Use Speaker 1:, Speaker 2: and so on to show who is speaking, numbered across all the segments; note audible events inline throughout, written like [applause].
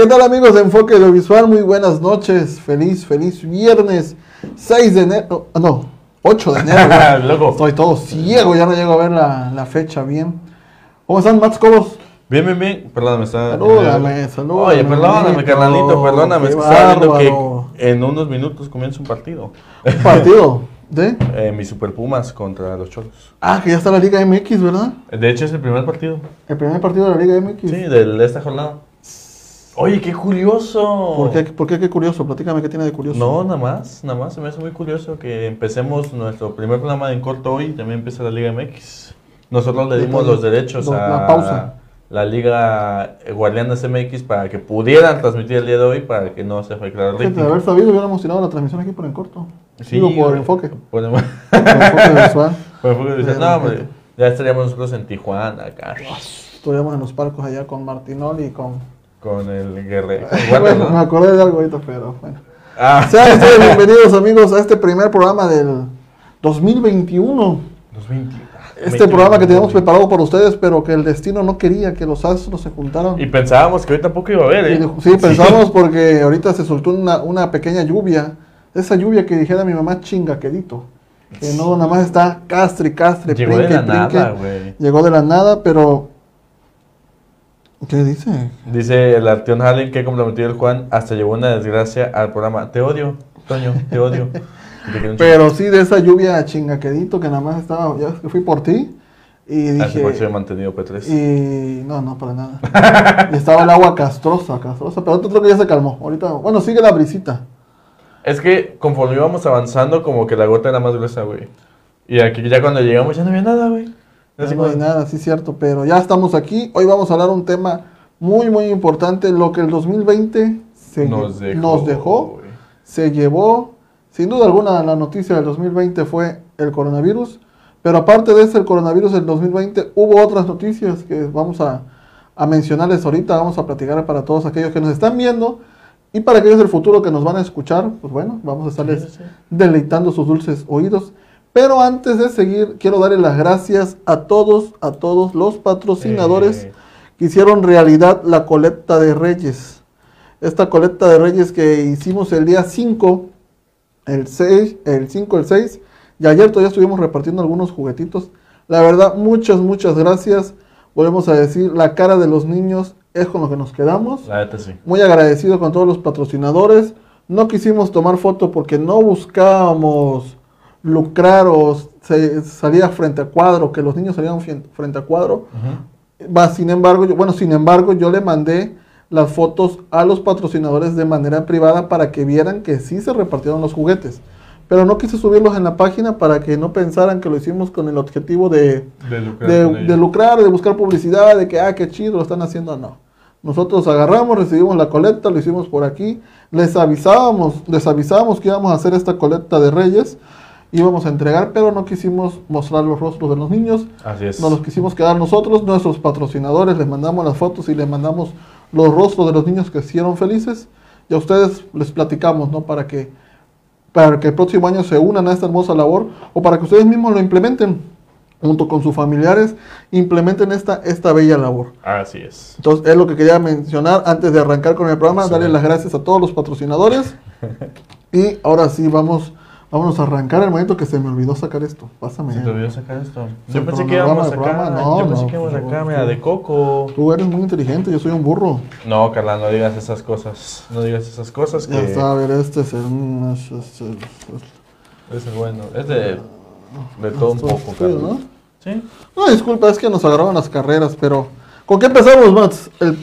Speaker 1: ¿qué tal amigos de Enfoque Audiovisual? Muy buenas noches, feliz, feliz viernes 6 de enero, ah, no, 8 de enero. [laughs]
Speaker 2: Loco.
Speaker 1: Estoy todo ciego, ya no llego a ver la, la fecha bien. ¿Cómo están, Max Cobos?
Speaker 2: Bien, bien, bien. Perdóname, está.
Speaker 1: Salúdame, salúdame.
Speaker 2: Oye, perdóname, carnalito, perdóname.
Speaker 1: qué
Speaker 2: Es que estaba viendo que en unos minutos comienza un partido.
Speaker 1: Un partido de... [laughs]
Speaker 2: Eh, mis Super Pumas contra los Cholos.
Speaker 1: Ah, que ya está la Liga MX, ¿verdad?
Speaker 2: De hecho, es el primer partido.
Speaker 1: El primer partido de la Liga MX.
Speaker 2: Sí, de esta jornada. Oye, qué curioso.
Speaker 1: ¿Por qué, ¿Por qué? Qué curioso, platícame qué tiene de curioso.
Speaker 2: No, nada más, nada más. Se me hace muy curioso que empecemos nuestro primer programa en corto hoy y también empieza la Liga MX. Nosotros le dimos los derechos
Speaker 1: La
Speaker 2: a
Speaker 1: pausa.
Speaker 2: la Liga Guardianes MX para que pudieran transmitir el día de hoy para que no se afectara el
Speaker 1: Gente, de
Speaker 2: ritmo.
Speaker 1: haber sabido, hubiéramos tirado la transmisión aquí por en corto. Digo, por enfoque.
Speaker 2: Por, el-
Speaker 1: Por enfoque visual. [laughs]
Speaker 2: por enfoque visual. No, hombre, ya estaríamos nosotros en Tijuana acá
Speaker 1: Estuvimos en los palcos allá con Martinoli y con...
Speaker 2: con el guerrero. [laughs]
Speaker 1: bueno, me acordé de algo ahorita, pero bueno.
Speaker 2: Ah,
Speaker 1: Sean ustedes [laughs] bienvenidos amigos a este primer programa del 2021.
Speaker 2: los 20.
Speaker 1: Este programa que teníamos preparado para ustedes, pero que el destino no quería que los astros se juntaran.
Speaker 2: Y pensábamos que hoy tampoco iba a haber,
Speaker 1: Y
Speaker 2: ¿eh?
Speaker 1: dijo- Sí, pensamos [laughs] porque ahorita se soltó una, una pequeña lluvia. Esa lluvia que dijera mi mamá chingaquedito. Que no, nada más está castre, castre,
Speaker 2: Llegó de
Speaker 1: prinque,
Speaker 2: la
Speaker 1: prinque.
Speaker 2: nada, güey.
Speaker 1: Llegó de la nada, pero... ¿Qué dice?
Speaker 2: Dice el Arteón Hallen que comprometido el Juan hasta llevó una desgracia al programa. Te odio, Toño, te odio. [laughs] Te
Speaker 1: Pero sí, de esa lluvia chingaquedito que nada más estaba... Ya fui por ti y
Speaker 2: chingo. Así por eso he
Speaker 1: dije...
Speaker 2: mantenido P3.
Speaker 1: Y no, no, para nada. [laughs] y estaba el agua castrosa, castrosa, pero otro creo que ya se calmó. Ahorita, bueno, sigue la brisita.
Speaker 2: Es que conforme íbamos avanzando, como que la gota era más gruesa, güey. Y aquí ya cuando llegamos ya no había nada, güey.
Speaker 1: Ya no hay nada, sí cierto, pero ya estamos aquí. Hoy vamos a hablar un tema muy, muy importante, lo que el 2020 se
Speaker 2: Nos dejó.
Speaker 1: nos dejó, se llevó. Sin duda alguna, la noticia del 2020 fue el coronavirus, pero aparte de ese, el coronavirus del 2020, hubo otras noticias que vamos a, a mencionarles ahorita, vamos a platicar para todos aquellos que nos están viendo y para aquellos del futuro que nos van a escuchar, pues bueno, vamos a estarles
Speaker 2: Sí, sí, sí.
Speaker 1: deleitando sus dulces oídos. Pero antes de seguir, quiero darle las gracias a todos, a todos los patrocinadores
Speaker 2: Eh.
Speaker 1: que hicieron realidad la colecta de Reyes. Esta colecta de Reyes que hicimos el día 5, el 6, el 5, el 6, y ayer todavía estuvimos repartiendo algunos juguetitos. La verdad, muchas, muchas gracias. Volvemos a decir, la cara de los niños es con lo que nos quedamos.
Speaker 2: La neta sí.
Speaker 1: Muy agradecido con todos los patrocinadores. No quisimos tomar foto porque no buscábamos lucrar o se, salía frente a cuadro, que los niños salieran frente a cuadro. Va, sin embargo, yo, bueno, sin embargo, yo le mandé las fotos a los patrocinadores de manera privada para que vieran que sí se repartieron los juguetes. Pero no quise subirlos en la página para que no pensaran que lo hicimos con el objetivo de,
Speaker 2: De lucrar
Speaker 1: de, de lucrar, de buscar publicidad, de que, ah, qué chido, lo están haciendo, no. Nosotros agarramos, recibimos la colecta, lo hicimos por aquí, les avisábamos, les avisábamos que íbamos a hacer esta colecta de Reyes, íbamos a entregar, pero no quisimos mostrar los rostros de los niños,
Speaker 2: Así es.
Speaker 1: nos los quisimos quedar nosotros, nuestros patrocinadores, les mandamos las fotos y les mandamos los rostros de los niños que hicieron felices, y a ustedes les platicamos, ¿no? Para que, para que el próximo año se unan a esta hermosa labor, o para que ustedes mismos lo implementen, junto con sus familiares, implementen esta, esta bella labor.
Speaker 2: Así es.
Speaker 1: Entonces, es lo que quería mencionar antes de arrancar con el programa, darle
Speaker 2: Excelente.
Speaker 1: las gracias a todos los patrocinadores. [laughs] y ahora sí, vamos, vámonos a arrancar el momento que se me olvidó sacar esto. Pásame.
Speaker 2: Se te olvidó sacar esto. Yo pensé que íbamos a
Speaker 1: programa,
Speaker 2: sacar.
Speaker 1: no,
Speaker 2: yo pensé
Speaker 1: no,
Speaker 2: que íbamos a
Speaker 1: por
Speaker 2: sacar, mira, de coco.
Speaker 1: Tú eres muy inteligente, yo soy un burro.
Speaker 2: No, Carla, no digas esas cosas. No digas esas cosas
Speaker 1: Ya
Speaker 2: que
Speaker 1: está, a ver, este es el... es- es- es-
Speaker 2: es el bueno. Es de, de todo un poco, Carla.
Speaker 1: ¿no?
Speaker 2: Sí.
Speaker 1: No, disculpa, es que nos agarraron las carreras, pero... ¿Con qué empezamos, Mats? El,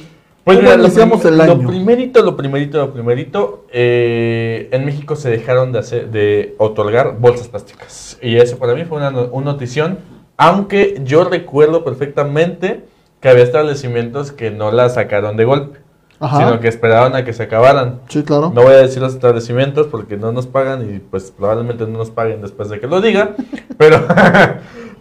Speaker 2: Pues
Speaker 1: ¿Cómo
Speaker 2: mira, lo,
Speaker 1: el año?
Speaker 2: lo primerito, lo primerito, lo primerito, eh, en México se dejaron de, hacer, de otorgar bolsas plásticas. Y eso para mí fue una, una notición, aunque yo recuerdo perfectamente que había establecimientos que no la sacaron de golpe,
Speaker 1: Ajá.
Speaker 2: sino que esperaron a que se acabaran.
Speaker 1: Sí, claro.
Speaker 2: No voy a decir los establecimientos porque no nos pagan y pues probablemente no nos paguen después de que lo diga, [laughs] pero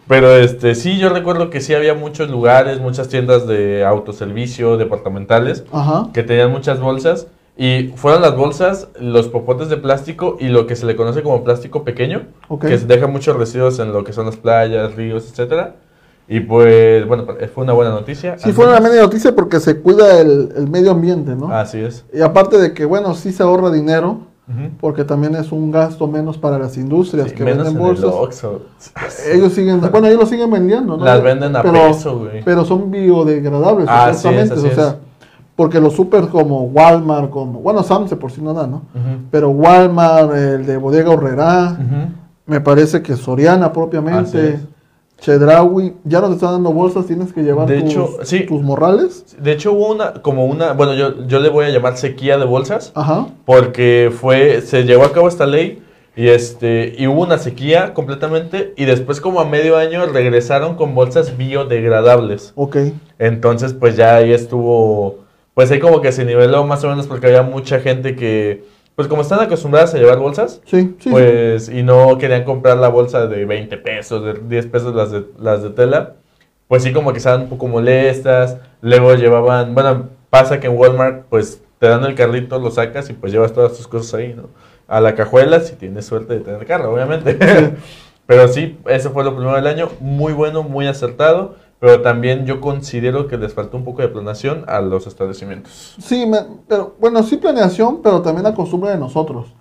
Speaker 2: pero este sí yo recuerdo que sí había muchos lugares, muchas tiendas de autoservicio, departamentales
Speaker 1: Ajá.
Speaker 2: que tenían muchas bolsas y fueron las bolsas, los popotes de plástico y lo que se le conoce como plástico pequeño,
Speaker 1: Ok.
Speaker 2: que deja muchos residuos en lo que son las playas, ríos, etcétera. Y pues, bueno, fue una buena noticia.
Speaker 1: Sí, fue una buena noticia porque se cuida el, el medio ambiente, ¿no?
Speaker 2: Así es.
Speaker 1: Y aparte de que, bueno, sí se ahorra dinero, porque también es un gasto menos para las industrias
Speaker 2: Sí,
Speaker 1: que
Speaker 2: menos
Speaker 1: venden
Speaker 2: en el
Speaker 1: bolsas.
Speaker 2: Oxxo.
Speaker 1: Ellos siguen, [laughs] bueno, ellos lo siguen vendiendo, ¿no?
Speaker 2: Las venden a peso, güey.
Speaker 1: Pero son biodegradables,
Speaker 2: Ah, Así es,
Speaker 1: supuestamente.
Speaker 2: así
Speaker 1: o sea, porque los super como Walmart, como, bueno, Sam's por sí no da, ¿no? Pero Walmart, el de Bodega Horrera, me parece que Soriana propiamente,
Speaker 2: es.
Speaker 1: Chedraui, ya no te están dando bolsas, tienes que llevar
Speaker 2: De
Speaker 1: tus,
Speaker 2: hecho, sí.
Speaker 1: tus morrales.
Speaker 2: De hecho, hubo una, como una, bueno, yo, yo le voy a llamar sequía de bolsas,
Speaker 1: Ajá.
Speaker 2: porque fue, se llevó a cabo esta ley y este, y hubo una sequía completamente y después como a medio año regresaron con bolsas biodegradables.
Speaker 1: Ok.
Speaker 2: Entonces, pues ya ahí estuvo, pues ahí como que se niveló más o menos porque había mucha gente que, pues como están acostumbradas a llevar bolsas,
Speaker 1: Sí, sí.
Speaker 2: pues y no querían comprar la bolsa de 20 pesos, de 10 pesos las de, las de tela, pues sí como que estaban un poco molestas, luego llevaban, bueno, pasa que en Walmart pues te dan el carrito, lo sacas y pues llevas todas tus cosas ahí, ¿no? A la cajuela si tienes suerte de tener carro, obviamente. [laughs] Pero sí, eso fue lo primero del año, muy bueno, muy acertado, pero también yo considero que les faltó un poco de planeación a los establecimientos.
Speaker 1: Sí, me- pero bueno, sí planeación, pero también la costumbre de nosotros.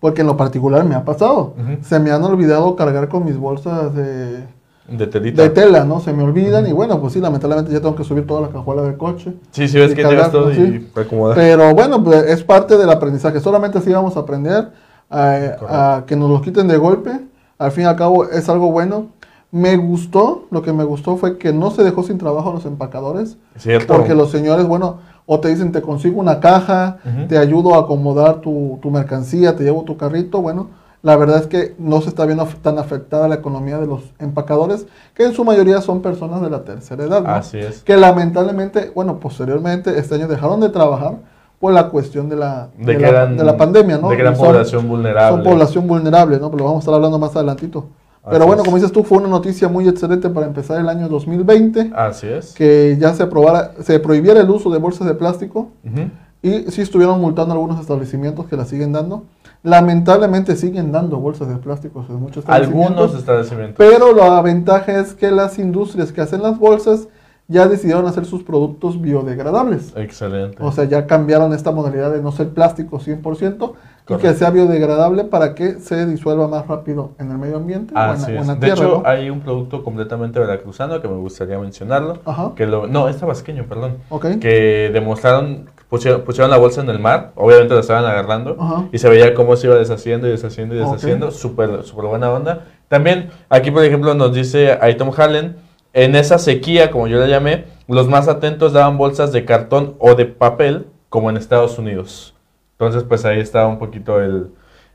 Speaker 1: Porque en lo particular me ha pasado.
Speaker 2: Ujú.
Speaker 1: Se me han olvidado cargar con mis bolsas de,
Speaker 2: De telita.
Speaker 1: de tela, ¿no? Se me olvidan y bueno, pues sí, lamentablemente ya tengo que subir toda la cajuela del coche.
Speaker 2: Sí, sí, ves que llevas todo y acomodar.
Speaker 1: Pero bueno, pues, es parte del aprendizaje. Solamente así vamos a aprender a, a que nos lo quiten de golpe. Al fin y al cabo es algo bueno. Me gustó, lo que me gustó fue que no se dejó sin trabajo a los empacadores.
Speaker 2: ¿Cierto?
Speaker 1: Porque los señores, bueno, o te dicen, te consigo una caja, te ayudo a acomodar tu, tu mercancía, te llevo tu carrito. Bueno, la verdad es que no se está viendo tan afectada la economía de los empacadores, que en su mayoría son personas de la tercera edad. ¿no?
Speaker 2: Así es.
Speaker 1: Que lamentablemente, bueno, posteriormente, este año dejaron de trabajar por la cuestión de la,
Speaker 2: De, que
Speaker 1: la,
Speaker 2: eran,
Speaker 1: de la pandemia, ¿no?
Speaker 2: De que eran
Speaker 1: Son-
Speaker 2: población vulnerable.
Speaker 1: Son población vulnerable, ¿no? Pero lo vamos a estar hablando más adelantito. Pero bueno, como dices tú, fue una noticia muy excelente para empezar el año 2020
Speaker 2: Así es.
Speaker 1: que ya se aprobara, se prohibiera el uso de bolsas de plástico
Speaker 2: Ujú.
Speaker 1: y sí estuvieron multando algunos establecimientos que la siguen dando. Lamentablemente siguen dando bolsas de plástico en muchos establecimientos.
Speaker 2: Algunos establecimientos.
Speaker 1: Pero la ventaja es que las industrias que hacen las bolsas ya decidieron hacer sus productos biodegradables.
Speaker 2: Excelente.
Speaker 1: O sea, ya cambiaron esta modalidad de no ser plástico 100% y que sea biodegradable para que se disuelva más rápido en el medio ambiente o en,
Speaker 2: Así
Speaker 1: la- o en la
Speaker 2: De
Speaker 1: tierra.
Speaker 2: hecho,
Speaker 1: ¿no?
Speaker 2: hay un producto completamente veracruzano que me gustaría mencionarlo.
Speaker 1: Ajá.
Speaker 2: Que lo, no, es tabasqueño, perdón.
Speaker 1: Ok.
Speaker 2: Que demostraron, pusieron, pusieron la bolsa en el mar, obviamente la estaban agarrando,
Speaker 1: Ajá.
Speaker 2: y se veía cómo se iba deshaciendo y deshaciendo y deshaciendo. Súper súper buena onda. También, aquí por ejemplo nos dice Aitom Hallen, en esa sequía, como yo la llamé, los más atentos daban bolsas de cartón o de papel, como en Estados Unidos. Entonces, pues ahí estaba un poquito el,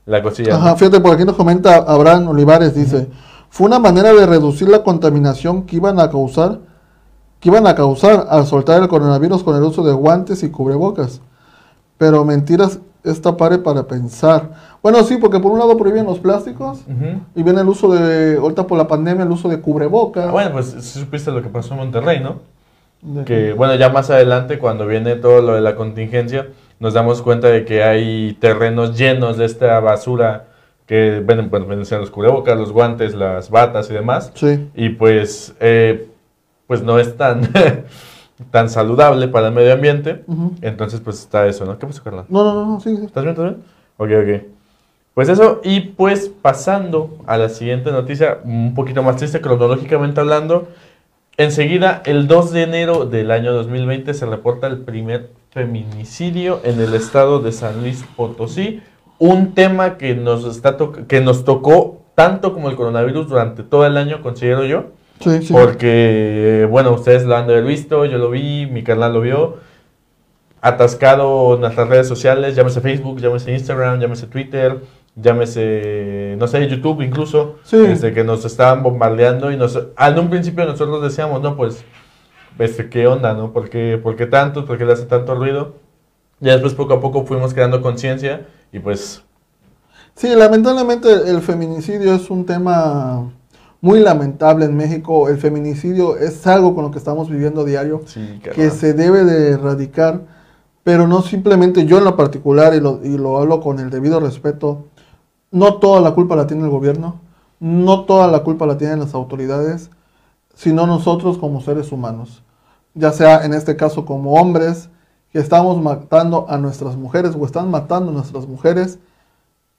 Speaker 2: la cosilla.
Speaker 1: Ajá, fíjate, por aquí nos comenta Abraham Olivares, dice, fue una manera de reducir la contaminación que iban a causar, que iban a causar al soltar el coronavirus con el uso de guantes y cubrebocas. Pero mentiras, esta pare para pensar. Bueno, sí, porque por un lado prohíben los plásticos y viene el uso de, ahorita por la pandemia, el uso de cubrebocas.
Speaker 2: Ah, bueno, pues sí supiste lo que pasó en Monterrey, ¿no?
Speaker 1: De-
Speaker 2: Que bueno, ya más adelante, cuando viene todo lo de la contingencia, nos damos cuenta de que hay terrenos llenos de esta basura que venden, bueno, venden los cubrebocas, los guantes, las batas y demás.
Speaker 1: Sí,
Speaker 2: Y pues, eh, pues no es tan, [laughs] tan saludable para el medio ambiente. Entonces, pues está eso, ¿no? ¿Qué pasó, Carla?
Speaker 1: no, no, no, no, sí, sí.
Speaker 2: ¿Estás bien? ¿Estás bien? Ok, ok. Pues eso, y pues pasando a la siguiente noticia, un poquito más triste cronológicamente hablando. Enseguida, el 2 de enero del año 2020 se reporta el primer feminicidio en el estado de San Luis Potosí. Un tema que nos, está que nos tocó tanto como el coronavirus durante todo el año, considero yo.
Speaker 1: Sí, sí.
Speaker 2: Porque, bueno, ustedes lo han de haber visto, yo lo vi, mi canal lo vio. Atascado en nuestras redes sociales, llámese Facebook, llámese Instagram, llámese Twitter, llámese, no sé, YouTube incluso.
Speaker 1: Sí.
Speaker 2: Este, que nos estaban bombardeando y nos, en un principio nosotros decíamos, no, pues, este, ¿qué onda, no? ¿Por qué, por qué tanto? ¿Por qué le hace tanto ruido? Y después poco a poco fuimos creando conciencia y pues,
Speaker 1: Sí, lamentablemente el feminicidio es un tema muy lamentable en México. El feminicidio es algo con lo que estamos viviendo diario,
Speaker 2: sí,
Speaker 1: que se debe de erradicar, pero no simplemente yo en lo particular, y lo, y lo hablo con el debido respeto, no toda la culpa la tiene el gobierno, no toda la culpa la tienen las autoridades. Sino nosotros como seres humanos, ya sea en este caso como hombres que estamos matando a nuestras mujeres o están matando a nuestras mujeres.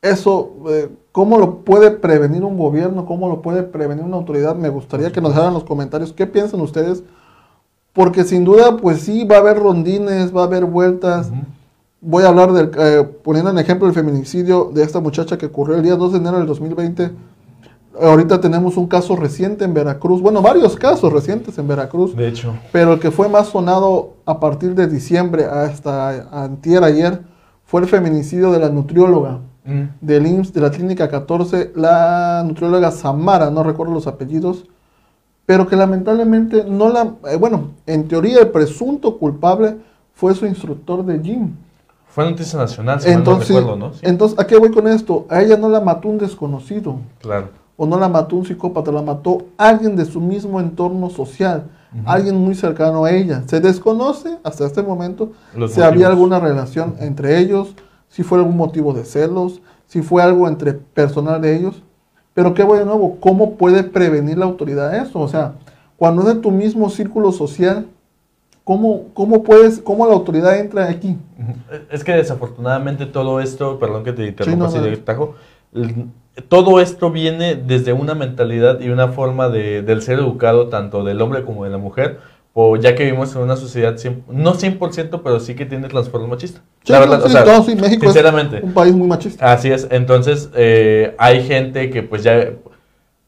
Speaker 1: Eso, eh, ¿cómo lo puede prevenir un gobierno? ¿Cómo lo puede prevenir una autoridad? Me gustaría que nos dejaran los comentarios qué piensan ustedes, porque sin duda, pues sí, va a haber rondines, va a haber vueltas. Voy a hablar del, eh, poniendo en ejemplo el feminicidio de esta muchacha que ocurrió el día 2 de enero del 2020 Ahorita tenemos un caso reciente en Veracruz, bueno, varios casos recientes en Veracruz.
Speaker 2: De hecho.
Speaker 1: Pero el que fue más sonado a partir de diciembre hasta antier ayer fue el feminicidio de la nutrióloga mm. del IMSS de la Clínica 14, la nutrióloga Samara, no recuerdo los apellidos, pero que lamentablemente no la, eh, bueno, en teoría el presunto culpable fue su instructor de gym.
Speaker 2: Fue noticia nacional,
Speaker 1: si entonces, no recuerdo, ¿no? Entonces, ¿a qué voy con esto? A ella no la mató un desconocido.
Speaker 2: Claro
Speaker 1: o no la mató un psicópata, la mató alguien de su mismo entorno social, alguien muy cercano a ella. Se desconoce hasta este momento si había alguna relación entre ellos, si fue algún motivo de celos, si fue algo entre personal de ellos. Pero qué voy de nuevo, ¿cómo puede prevenir la autoridad eso? O sea, cuando es de tu mismo círculo social, ¿cómo, cómo puedes, cómo la autoridad entra aquí?
Speaker 2: Es que desafortunadamente todo esto, perdón que te interrumpa así de tajo, todo esto viene desde una mentalidad y una forma de, del ser educado tanto del hombre como de la mujer, o ya que vivimos en una sociedad, no 100%, pero sí que tiene trasfondo machista.
Speaker 1: la verdad, o sea, México sinceramente, un país muy machista.
Speaker 2: Así es, entonces eh, hay gente que pues ya,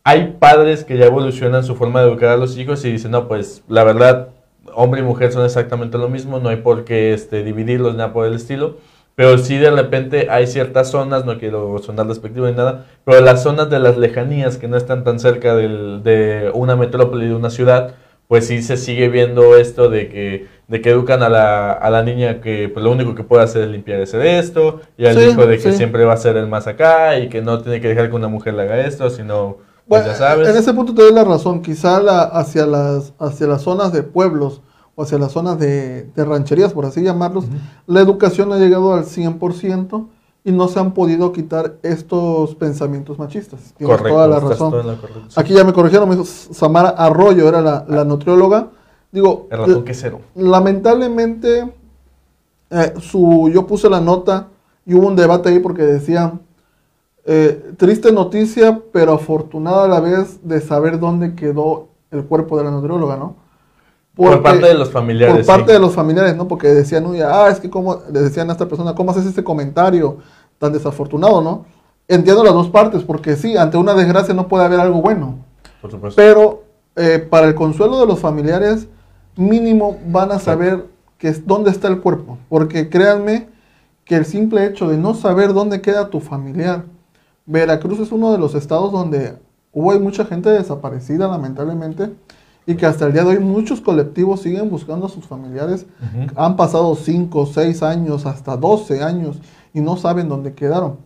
Speaker 2: hay padres que ya evolucionan su forma de educar a los hijos y dicen, no, pues la verdad, hombre y mujer son exactamente lo mismo, no hay por qué este, dividirlos, nada por el estilo. Pero sí de repente hay ciertas zonas, no quiero sonar despectivo ni nada, pero las zonas de las lejanías que no están tan cerca del, de una metrópoli, de una ciudad, pues sí se sigue viendo esto de que, de que educan a la, a la niña que pues lo único que puede hacer es limpiar ese de esto, y al hijo de que siempre va a ser el más acá y que no tiene que dejar que una mujer le haga esto, sino, pues ya sabes.
Speaker 1: En ese punto te doy la razón, quizá la, hacia, las, hacia las zonas de pueblos, o hacia las zonas de, rancherías, por así llamarlos, la educación ha llegado al 100% y no se han podido quitar estos pensamientos machistas.
Speaker 2: Tienes toda la razón.
Speaker 1: Aquí ya me corrigieron, me dijo Samara Arroyo, era la, nutrióloga. Digo,
Speaker 2: cero.
Speaker 1: lamentablemente, eh, su, yo puse la nota y hubo un debate ahí porque decía, eh, triste noticia, pero afortunada a la vez de saber dónde quedó el cuerpo de la nutrióloga, ¿no?
Speaker 2: Por parte de los familiares.
Speaker 1: Por parte de los familiares, ¿no? Porque decían, uy, ah, es que como, le decían a esta persona, ¿cómo haces este comentario tan desafortunado, no? Entiendo las dos partes, porque sí, ante una desgracia no puede haber algo bueno.
Speaker 2: Por supuesto.
Speaker 1: Pero eh, para el consuelo de los familiares, mínimo van a saber que es, dónde está el cuerpo. Porque créanme que el simple hecho de no saber dónde queda tu familiar, Veracruz es uno de los estados donde hubo mucha gente desaparecida, lamentablemente y que hasta el día de hoy muchos colectivos siguen buscando a sus familiares. Han pasado 5, 6 años, hasta 12 años y no saben dónde quedaron.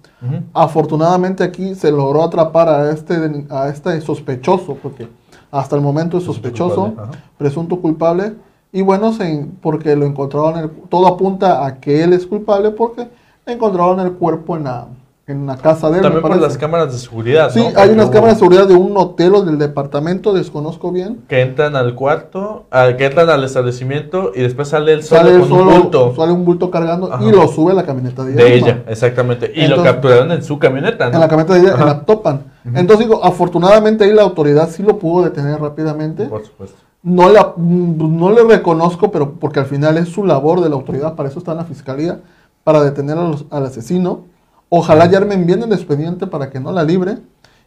Speaker 1: Afortunadamente aquí se logró atrapar a este, a este sospechoso, porque hasta el momento es sospechoso, presunto culpable, y bueno, se, porque lo encontraron, el, todo apunta a que él es culpable porque encontraron el cuerpo en la, en la casa de él.
Speaker 2: También por las cámaras de seguridad.
Speaker 1: Sí, hay unas cámaras de seguridad de un hotel o del departamento, desconozco bien.
Speaker 2: Que entran al cuarto, que entran al establecimiento y después sale el solo con un bulto.
Speaker 1: Sale un bulto cargando y lo sube a la camioneta
Speaker 2: de ella. De ella, exactamente. Y lo capturaron en su camioneta.
Speaker 1: En la camioneta de ella, y la topan. Entonces digo, afortunadamente ahí la autoridad sí lo pudo detener rápidamente.
Speaker 2: Por supuesto.
Speaker 1: No, la, no le reconozco, pero porque al final es su labor de la autoridad, para eso está en la fiscalía, para detener al asesino Ojalá ya armen bien el expediente para que no la libre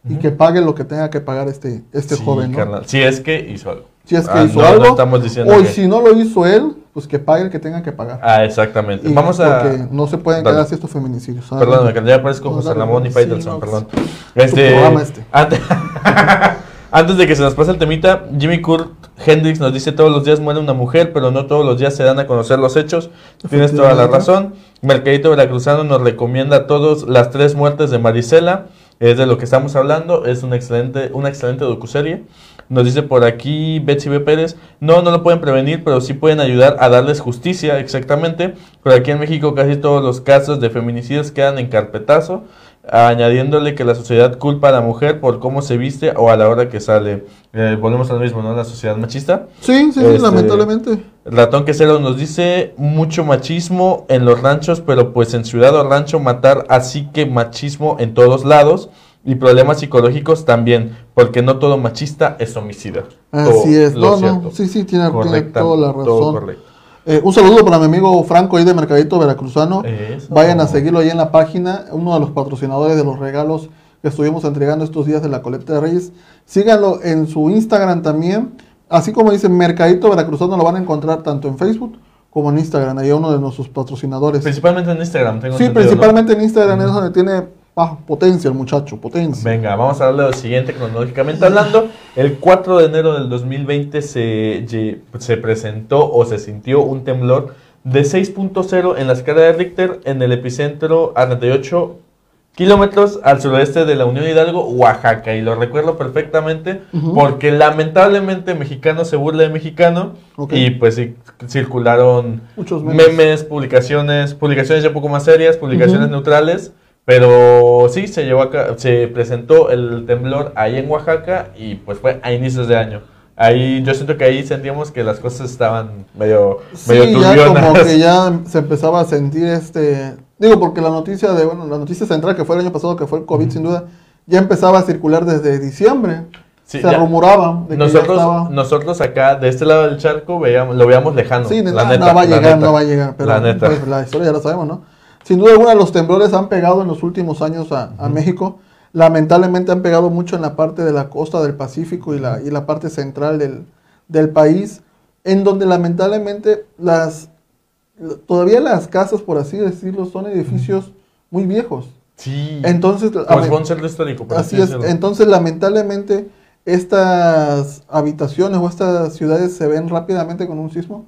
Speaker 1: y que pague lo que tenga que pagar este, este joven. ¿no?
Speaker 2: Si es que hizo algo.
Speaker 1: Si es que ah, hizo algo. estamos diciendo o si no lo hizo él, pues que pague el que tenga que pagar.
Speaker 2: Ah, exactamente. Vamos a.
Speaker 1: Porque no se pueden quedar así estos feminicidios.
Speaker 2: Perdón, me ya parezco José Ramón y Faitelson, perdón. Este, este. Antes, [laughs] antes de que se nos pase el temita, Jimmy Kurt Hendrix nos dice todos los días muere una mujer, pero no todos los días se dan a conocer los hechos. Tienes toda la razón. Mercadito Veracruzano nos recomienda a todos las tres muertes de Marisela. Es de lo que estamos hablando. Es una excelente, una excelente docuserie. Nos dice por aquí Betsy B. Pérez, no, no lo pueden prevenir, pero sí pueden ayudar a darles justicia, exactamente. Pero aquí en México casi todos los casos de feminicidios quedan en carpetazo, añadiéndole que la sociedad culpa a la mujer por cómo se viste o a la hora que sale. Eh, volvemos a lo mismo, ¿no? La sociedad machista.
Speaker 1: Sí, sí,
Speaker 2: Este,
Speaker 1: lamentablemente.
Speaker 2: Ratón Quesero nos dice mucho machismo en los ranchos, pero pues en ciudad o rancho matar, así que machismo en todos lados y problemas psicológicos también, porque no todo machista es homicida.
Speaker 1: Así
Speaker 2: Todo
Speaker 1: es.
Speaker 2: lo
Speaker 1: No, no, sí, sí, tiene, toda la
Speaker 2: todo
Speaker 1: razón.
Speaker 2: correcto.
Speaker 1: Eh, un saludo para mi amigo Franco ahí de Mercadito Veracruzano.
Speaker 2: Eso.
Speaker 1: Vayan a seguirlo ahí en la página, uno de los patrocinadores de los regalos que estuvimos entregando estos días de la colecta de Reyes. Síganlo en su Instagram también. Así como dice Mercadito Veracruzano, lo van a encontrar tanto en Facebook como en Instagram. Ahí uno de nuestros patrocinadores.
Speaker 2: Principalmente en Instagram, tengo
Speaker 1: Sí,
Speaker 2: entendido, ¿no?
Speaker 1: principalmente en Instagram es donde tiene ah, potencia el muchacho, potencia.
Speaker 2: Venga, vamos a darle lo siguiente cronológicamente hablando. El 4 de enero del 2020 se, se presentó o se sintió un temblor de 6.0 en la escala de Richter en el epicentro a 38 kilómetros al suroeste de la Unión Hidalgo, Oaxaca. Y lo recuerdo perfectamente porque lamentablemente mexicano se burla de mexicano y pues sí, circularon
Speaker 1: memes.
Speaker 2: memes, publicaciones, publicaciones ya un poco más serias, publicaciones neutrales, pero sí se llevó a se presentó el temblor ahí en Oaxaca y pues fue a inicios de año. Ahí yo siento que ahí sentíamos que las cosas estaban medio
Speaker 1: Sí,
Speaker 2: medio
Speaker 1: ya
Speaker 2: turbionas.
Speaker 1: como que [laughs] ya se empezaba a sentir este, digo porque la noticia de, bueno, la noticia central que fue el año pasado, que fue el COVID sin duda, ya empezaba a circular desde diciembre.
Speaker 2: Sí,
Speaker 1: se
Speaker 2: ya.
Speaker 1: rumoraba de que ya
Speaker 2: nosotros
Speaker 1: estaba-
Speaker 2: nosotros acá de este lado del charco veíamos lo veíamos lejano.
Speaker 1: Sí,
Speaker 2: la
Speaker 1: no,
Speaker 2: neta,
Speaker 1: no va a llegar,
Speaker 2: neta.
Speaker 1: no va a llegar, pero
Speaker 2: La neta.
Speaker 1: pues, la historia ya la sabemos, ¿no? Sin duda alguna los temblores han pegado en los últimos años a, a México. Lamentablemente han pegado mucho en la parte de la costa del Pacífico y la, y la parte central del, del país, en donde lamentablemente las todavía las casas, por así decirlo, son edificios muy viejos.
Speaker 2: Sí.
Speaker 1: Entonces,
Speaker 2: un centro histórico.
Speaker 1: Así es. Entonces, lamentablemente, estas habitaciones o estas ciudades se ven rápidamente con un sismo,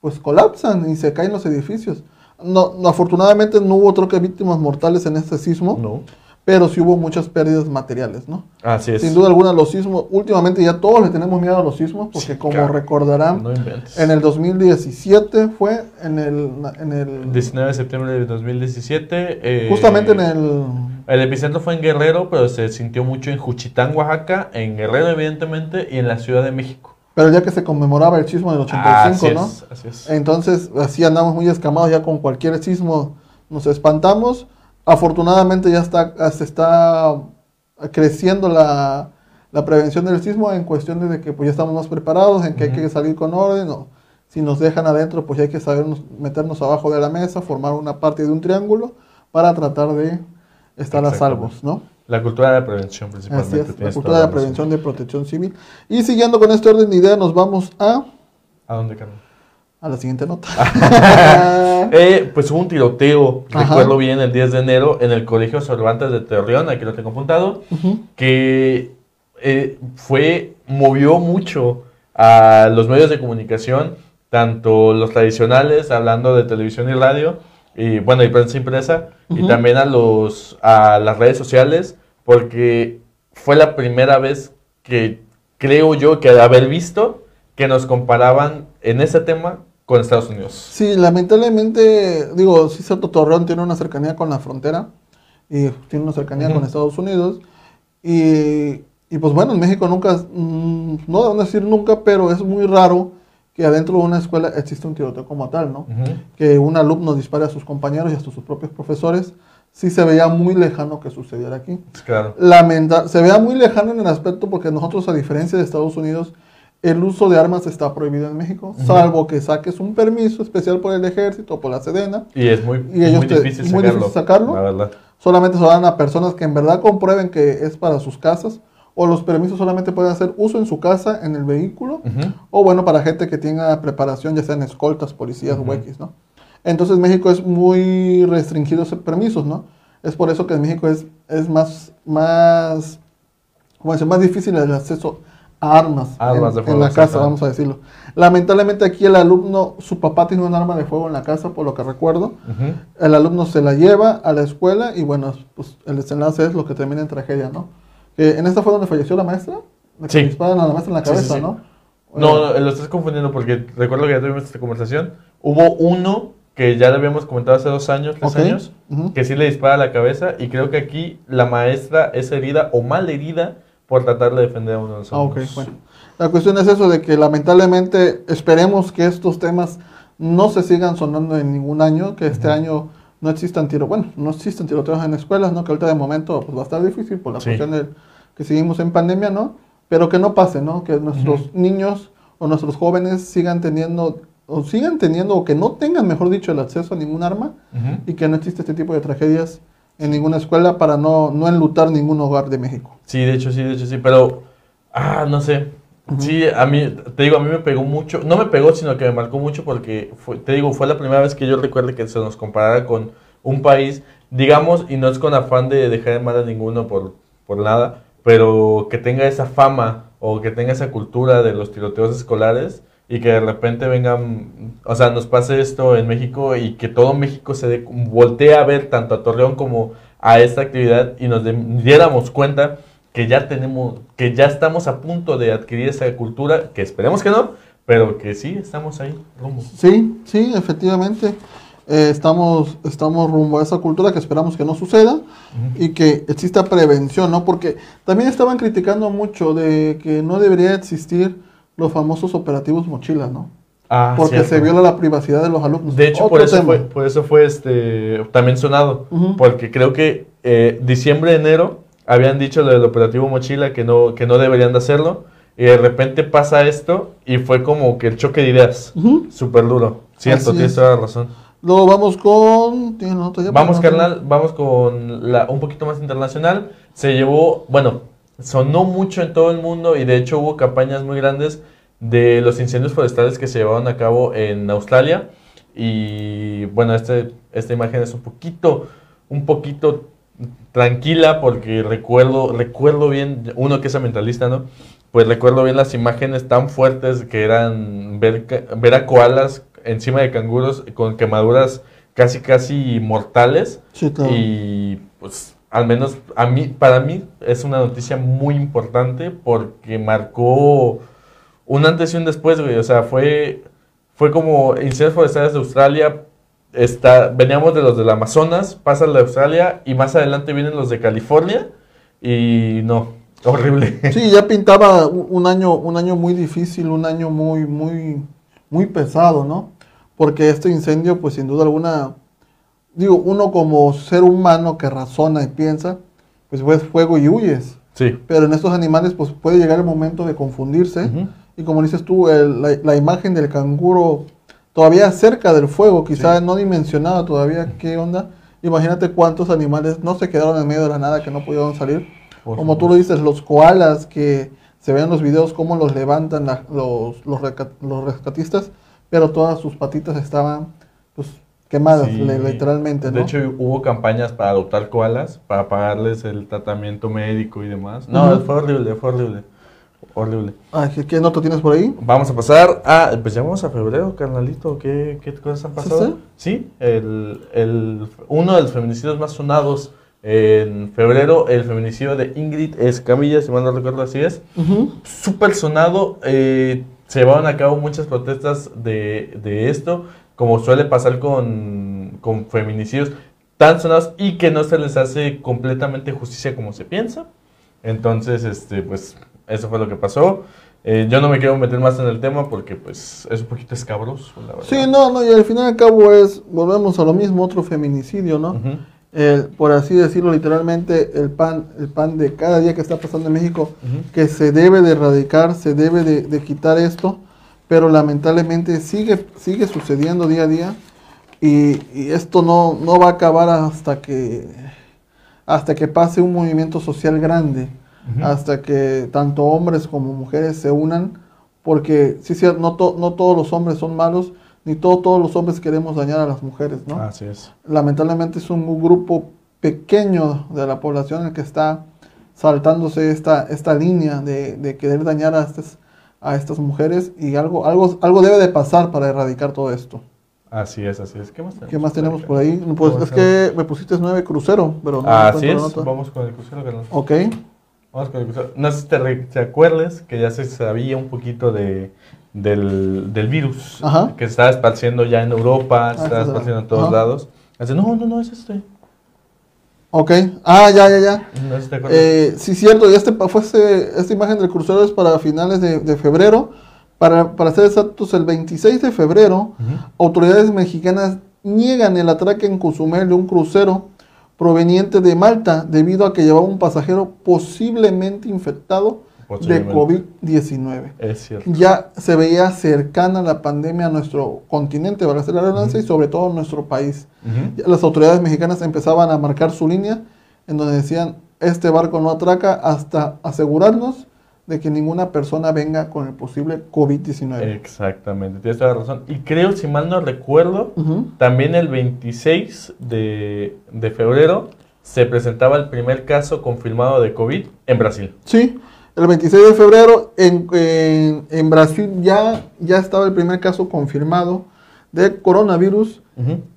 Speaker 1: pues colapsan y se caen los edificios. No, no, afortunadamente no hubo creo que víctimas mortales en este sismo,
Speaker 2: No.
Speaker 1: pero sí hubo muchas pérdidas materiales, ¿no?
Speaker 2: Así es.
Speaker 1: Sin duda alguna los sismos, últimamente ya todos le tenemos miedo a los sismos, porque
Speaker 2: Sí,
Speaker 1: como
Speaker 2: claro.
Speaker 1: recordarán,
Speaker 2: No
Speaker 1: en el 2017 fue en el, en el
Speaker 2: 19 de septiembre de 2017. eh,
Speaker 1: justamente en el
Speaker 2: El epicentro fue en Guerrero, pero se sintió mucho en Juchitán, Oaxaca, en Guerrero, evidentemente, y en la Ciudad de México.
Speaker 1: Pero ya que se conmemoraba el sismo del 85,
Speaker 2: así
Speaker 1: ¿no?
Speaker 2: es, así es.
Speaker 1: Entonces, así andamos muy escamados, ya con cualquier sismo nos espantamos. Afortunadamente ya está, se está creciendo la, la prevención del sismo en cuestiones de que pues ya estamos más preparados, en que hay que salir con orden, o si nos dejan adentro, pues ya hay que sabernos, meternos abajo de la mesa, formar una parte de un triángulo para tratar de estar a salvos, ¿no?
Speaker 2: La cultura de la prevención, principalmente.
Speaker 1: Así es, la cultura de
Speaker 2: razón.
Speaker 1: prevención de protección civil. Y siguiendo con este orden de ideas, nos vamos a,
Speaker 2: ¿A dónde, Carmen?
Speaker 1: a la siguiente nota. [laughs]
Speaker 2: Eh, pues hubo un tiroteo,
Speaker 1: Ajá.
Speaker 2: recuerdo bien, el 10 de enero en el Colegio Cervantes de Torreón, aquí lo tengo apuntado, que eh, fue, movió mucho a los medios de comunicación, tanto los tradicionales, hablando de televisión y radio, y bueno, y prensa impresa, y
Speaker 1: Ujú.
Speaker 2: también a, los, a las redes sociales, porque fue la primera vez que creo yo que de haber visto que nos comparaban en ese tema con Estados Unidos.
Speaker 1: Sí, lamentablemente, digo, sí, cierto, Torreón tiene una cercanía con la frontera y tiene una cercanía con Estados Unidos. Y, y pues bueno, en México nunca, mm, no debo decir nunca, pero es muy raro que adentro de una escuela exista un tiroteo como tal, ¿no?
Speaker 2: Ujú.
Speaker 1: Que un alumno dispare a sus compañeros y hasta sus propios profesores, sí se veía muy lejano que sucediera aquí.
Speaker 2: Claro.
Speaker 1: Lamenta se vea muy lejano en el aspecto porque nosotros, a diferencia de Estados Unidos, el uso de armas está prohibido en México,
Speaker 2: Ujú.
Speaker 1: salvo que saques un permiso especial por el ejército o por la Sedena.
Speaker 2: Y es muy,
Speaker 1: Y ellos
Speaker 2: muy
Speaker 1: te-
Speaker 2: difícil
Speaker 1: muy
Speaker 2: sacarlo.
Speaker 1: difícil sacarlo.
Speaker 2: La verdad.
Speaker 1: Solamente se dan a personas que en verdad comprueben que es para sus casas, o los permisos solamente pueden hacer uso en su casa, en el vehículo, o bueno, para gente que tenga preparación, ya sean escoltas, policías o X, ¿no? Entonces México es muy restringido esos permisos, ¿no? Es por eso que en México es, es más, más, ¿cómo decir? más difícil el acceso a armas,
Speaker 2: Armas
Speaker 1: en,
Speaker 2: de
Speaker 1: en la casa, vamos a decirlo. Lamentablemente aquí el alumno, su papá tiene un arma de fuego en la casa, por lo que recuerdo. El alumno se la lleva a la escuela y bueno, pues el desenlace es lo que termina en tragedia, ¿no? Que en esta fue donde falleció la maestra. Que
Speaker 2: Sí.
Speaker 1: disparan a la maestra en la
Speaker 2: sí,
Speaker 1: cabeza,
Speaker 2: sí.
Speaker 1: ¿no?
Speaker 2: No, no, lo estás confundiendo porque recuerdo que ya tuvimos esta conversación. Hubo uno que ya le habíamos comentado hace dos años, tres años, que sí le dispara a la cabeza y creo que aquí la maestra es herida o mal herida por tratar de defender a uno de los
Speaker 1: Ah, ok,
Speaker 2: alumnos.
Speaker 1: bueno. La cuestión es eso de que lamentablemente esperemos que estos temas no se sigan sonando en ningún año, que este año no existan tiro, bueno, no existen tiroteos en escuelas, ¿no? Que ahorita de momento pues, va a estar difícil por la
Speaker 2: Sí.
Speaker 1: cuestión de que seguimos en pandemia, ¿no? Pero que no pase, ¿no? Que nuestros niños o nuestros jóvenes sigan teniendo o sigan teniendo o que no tengan, mejor dicho, el acceso a ningún arma y que no existe este tipo de tragedias en ninguna escuela para no, no enlutar ningún hogar de México.
Speaker 2: Sí, de hecho sí, de hecho sí, pero, ah, no sé. Sí, a mí, te digo, a mí me pegó mucho, no me pegó, sino que me marcó mucho porque, fue, te digo, fue la primera vez que yo recuerdo que se nos comparara con un país, digamos, y no es con afán de dejar de mal a ninguno por, por nada, pero que tenga esa fama o que tenga esa cultura de los tiroteos escolares y que de repente vengan, o sea, nos pase esto en México y que todo México se dé- voltee a ver tanto a Torreón como a esta actividad y nos de- diéramos cuenta que ya tenemos, que ya estamos a punto de adquirir esa cultura, que esperemos que no, pero que sí estamos ahí, rumbo.
Speaker 1: Sí, sí, efectivamente. Eh, estamos, estamos rumbo a esa cultura que esperamos que no suceda y que exista prevención, ¿no? Porque también estaban criticando mucho de que no debería existir los famosos operativos mochilas, ¿no?
Speaker 2: Ah,
Speaker 1: Porque
Speaker 2: cierto.
Speaker 1: se viola la privacidad de los alumnos.
Speaker 2: De hecho,
Speaker 1: Otro
Speaker 2: por eso,
Speaker 1: tema.
Speaker 2: fue, por eso fue este también sonado.
Speaker 1: Ujú.
Speaker 2: Porque creo que eh, diciembre, enero, habían dicho lo del operativo mochila que no, que no deberían de hacerlo. Y de repente pasa esto y fue como que el choque de ideas.
Speaker 1: Ujú.
Speaker 2: Súper duro. Cierto,
Speaker 1: Así
Speaker 2: tienes
Speaker 1: es.
Speaker 2: toda la razón.
Speaker 1: Luego vamos con...
Speaker 2: Vamos, carnal, vamos con la, un poquito más internacional. Se llevó, bueno, sonó mucho en todo el mundo y de hecho hubo campañas muy grandes de los incendios forestales que se llevaron a cabo en Australia. Y bueno, este, esta imagen es un poquito, un poquito tranquila porque recuerdo, recuerdo bien, uno que es ambientalista, ¿no? Pues recuerdo bien las imágenes tan fuertes que eran ver, ver a koalas encima de canguros con quemaduras casi casi mortales
Speaker 1: Sí, claro.
Speaker 2: y pues al menos a mí para mí es una noticia muy importante porque marcó un antes y un después, güey, o sea, fue fue como incendios forestales de Australia está veníamos de los del Amazonas, pasa el de Australia y más adelante vienen los de California y no, [laughs] horrible.
Speaker 1: Sí, ya pintaba un año, un año muy difícil, un año muy, muy, muy pesado, ¿no? Porque este incendio, pues sin duda alguna, digo, uno como ser humano que razona y piensa, pues ves fuego y huyes.
Speaker 2: Sí.
Speaker 1: Pero en estos animales, pues puede llegar el momento de confundirse.
Speaker 2: Ujú.
Speaker 1: Y como dices tú, el- la, la imagen del canguro todavía cerca del fuego, quizá no dimensionada todavía qué onda. Imagínate cuántos animales no se quedaron en medio de la nada que no pudieron salir.
Speaker 2: Por
Speaker 1: Como tú lo dices, los koalas que se ven en los videos cómo los levantan la- los, los, los rescatistas, pero todas sus patitas estaban pues quemadas,
Speaker 2: Sí.
Speaker 1: le- literalmente, ¿no?
Speaker 2: De hecho, hubo campañas para adoptar koalas, para pagarles el tratamiento médico y demás. No,
Speaker 1: Ujú.
Speaker 2: fue horrible, fue horrible. Horrible.
Speaker 1: Ay, ¿qué, qué nota tienes por ahí?
Speaker 2: Vamos a pasar a. Pues ya vamos a febrero, carnalito. ¿Qué, qué cosas han
Speaker 1: ¿Sí,
Speaker 2: pasado? Sí, el, el- uno de los feminicidios más sonados en febrero, el feminicidio de Ingrid Escamilla, si mal no recuerdo así es. Súper sonado. eh, se llevaron a cabo muchas protestas de, de esto, como suele pasar con, con feminicidios tan sonados y que no se les hace completamente justicia como se piensa. Entonces, este, pues, eso fue lo que pasó. Eh, yo no me quiero meter más en el tema porque, pues, es un poquito escabroso, la verdad.
Speaker 1: Sí, no, no, y al final y al cabo es, volvemos a lo mismo, otro feminicidio, ¿no? El, por así decirlo, literalmente, el pan, el pan de cada día que está pasando en México, que se debe de erradicar, se debe de, de quitar esto, pero lamentablemente sigue, sigue sucediendo día a día y, y esto no, no va a acabar hasta que, hasta que pase un movimiento social grande, Hasta que tanto hombres como mujeres se unan, porque sí, sí, no, to- no todos los hombres son malos, ni to- todos los hombres queremos dañar a las mujeres, ¿no?
Speaker 2: Así es.
Speaker 1: lamentablemente es un grupo pequeño de la población el que está saltándose esta, esta línea de, de querer dañar a estas, a estas mujeres y algo, algo, algo debe de pasar para erradicar todo esto.
Speaker 2: Así es, así es. ¿Qué más tenemos?
Speaker 1: ¿Qué más tenemos por ahí? Pues es que me pusiste nueve crucero, pero no
Speaker 2: Así
Speaker 1: encuentro
Speaker 2: es.
Speaker 1: la nota.
Speaker 2: Vamos con el crucero, carnal.
Speaker 1: Ok.
Speaker 2: Vamos con el cursor. No sé si te, te acuerdes que ya se sabía un poquito de, del, del virus
Speaker 1: Ajá.
Speaker 2: que se estaba esparciendo ya en Europa, se
Speaker 1: Ah,
Speaker 2: estaba esparciendo en todos
Speaker 1: ajá.
Speaker 2: lados. Así, no, no, no, es este.
Speaker 1: Ok. Ah, ya, ya, ya.
Speaker 2: No sé si te acuerdas.
Speaker 1: Eh, sí, cierto. Y este fue este- esta imagen del crucero es para finales de, de febrero. Para, para ser exactos, el 26 de febrero, autoridades mexicanas niegan el atraque en Cozumel de un crucero proveniente de Malta debido a que llevaba un pasajero posiblemente infectado de
Speaker 2: Posiblemente.
Speaker 1: COVID-19.
Speaker 2: Es cierto.
Speaker 1: Ya se veía cercana la pandemia a nuestro continente, para hacer la redundancia, y sobre todo a nuestro país. Las autoridades mexicanas empezaban a marcar su línea en donde decían, este barco no atraca hasta asegurarnos de que ninguna persona venga con el posible COVID-19.
Speaker 2: Exactamente, tienes toda la razón. Y creo, si mal no recuerdo, también el 26 de, de febrero se presentaba el primer caso confirmado de COVID en Brasil.
Speaker 1: Sí, el 26 de febrero en, en- en Brasil ya, ya estaba el primer caso confirmado de coronavirus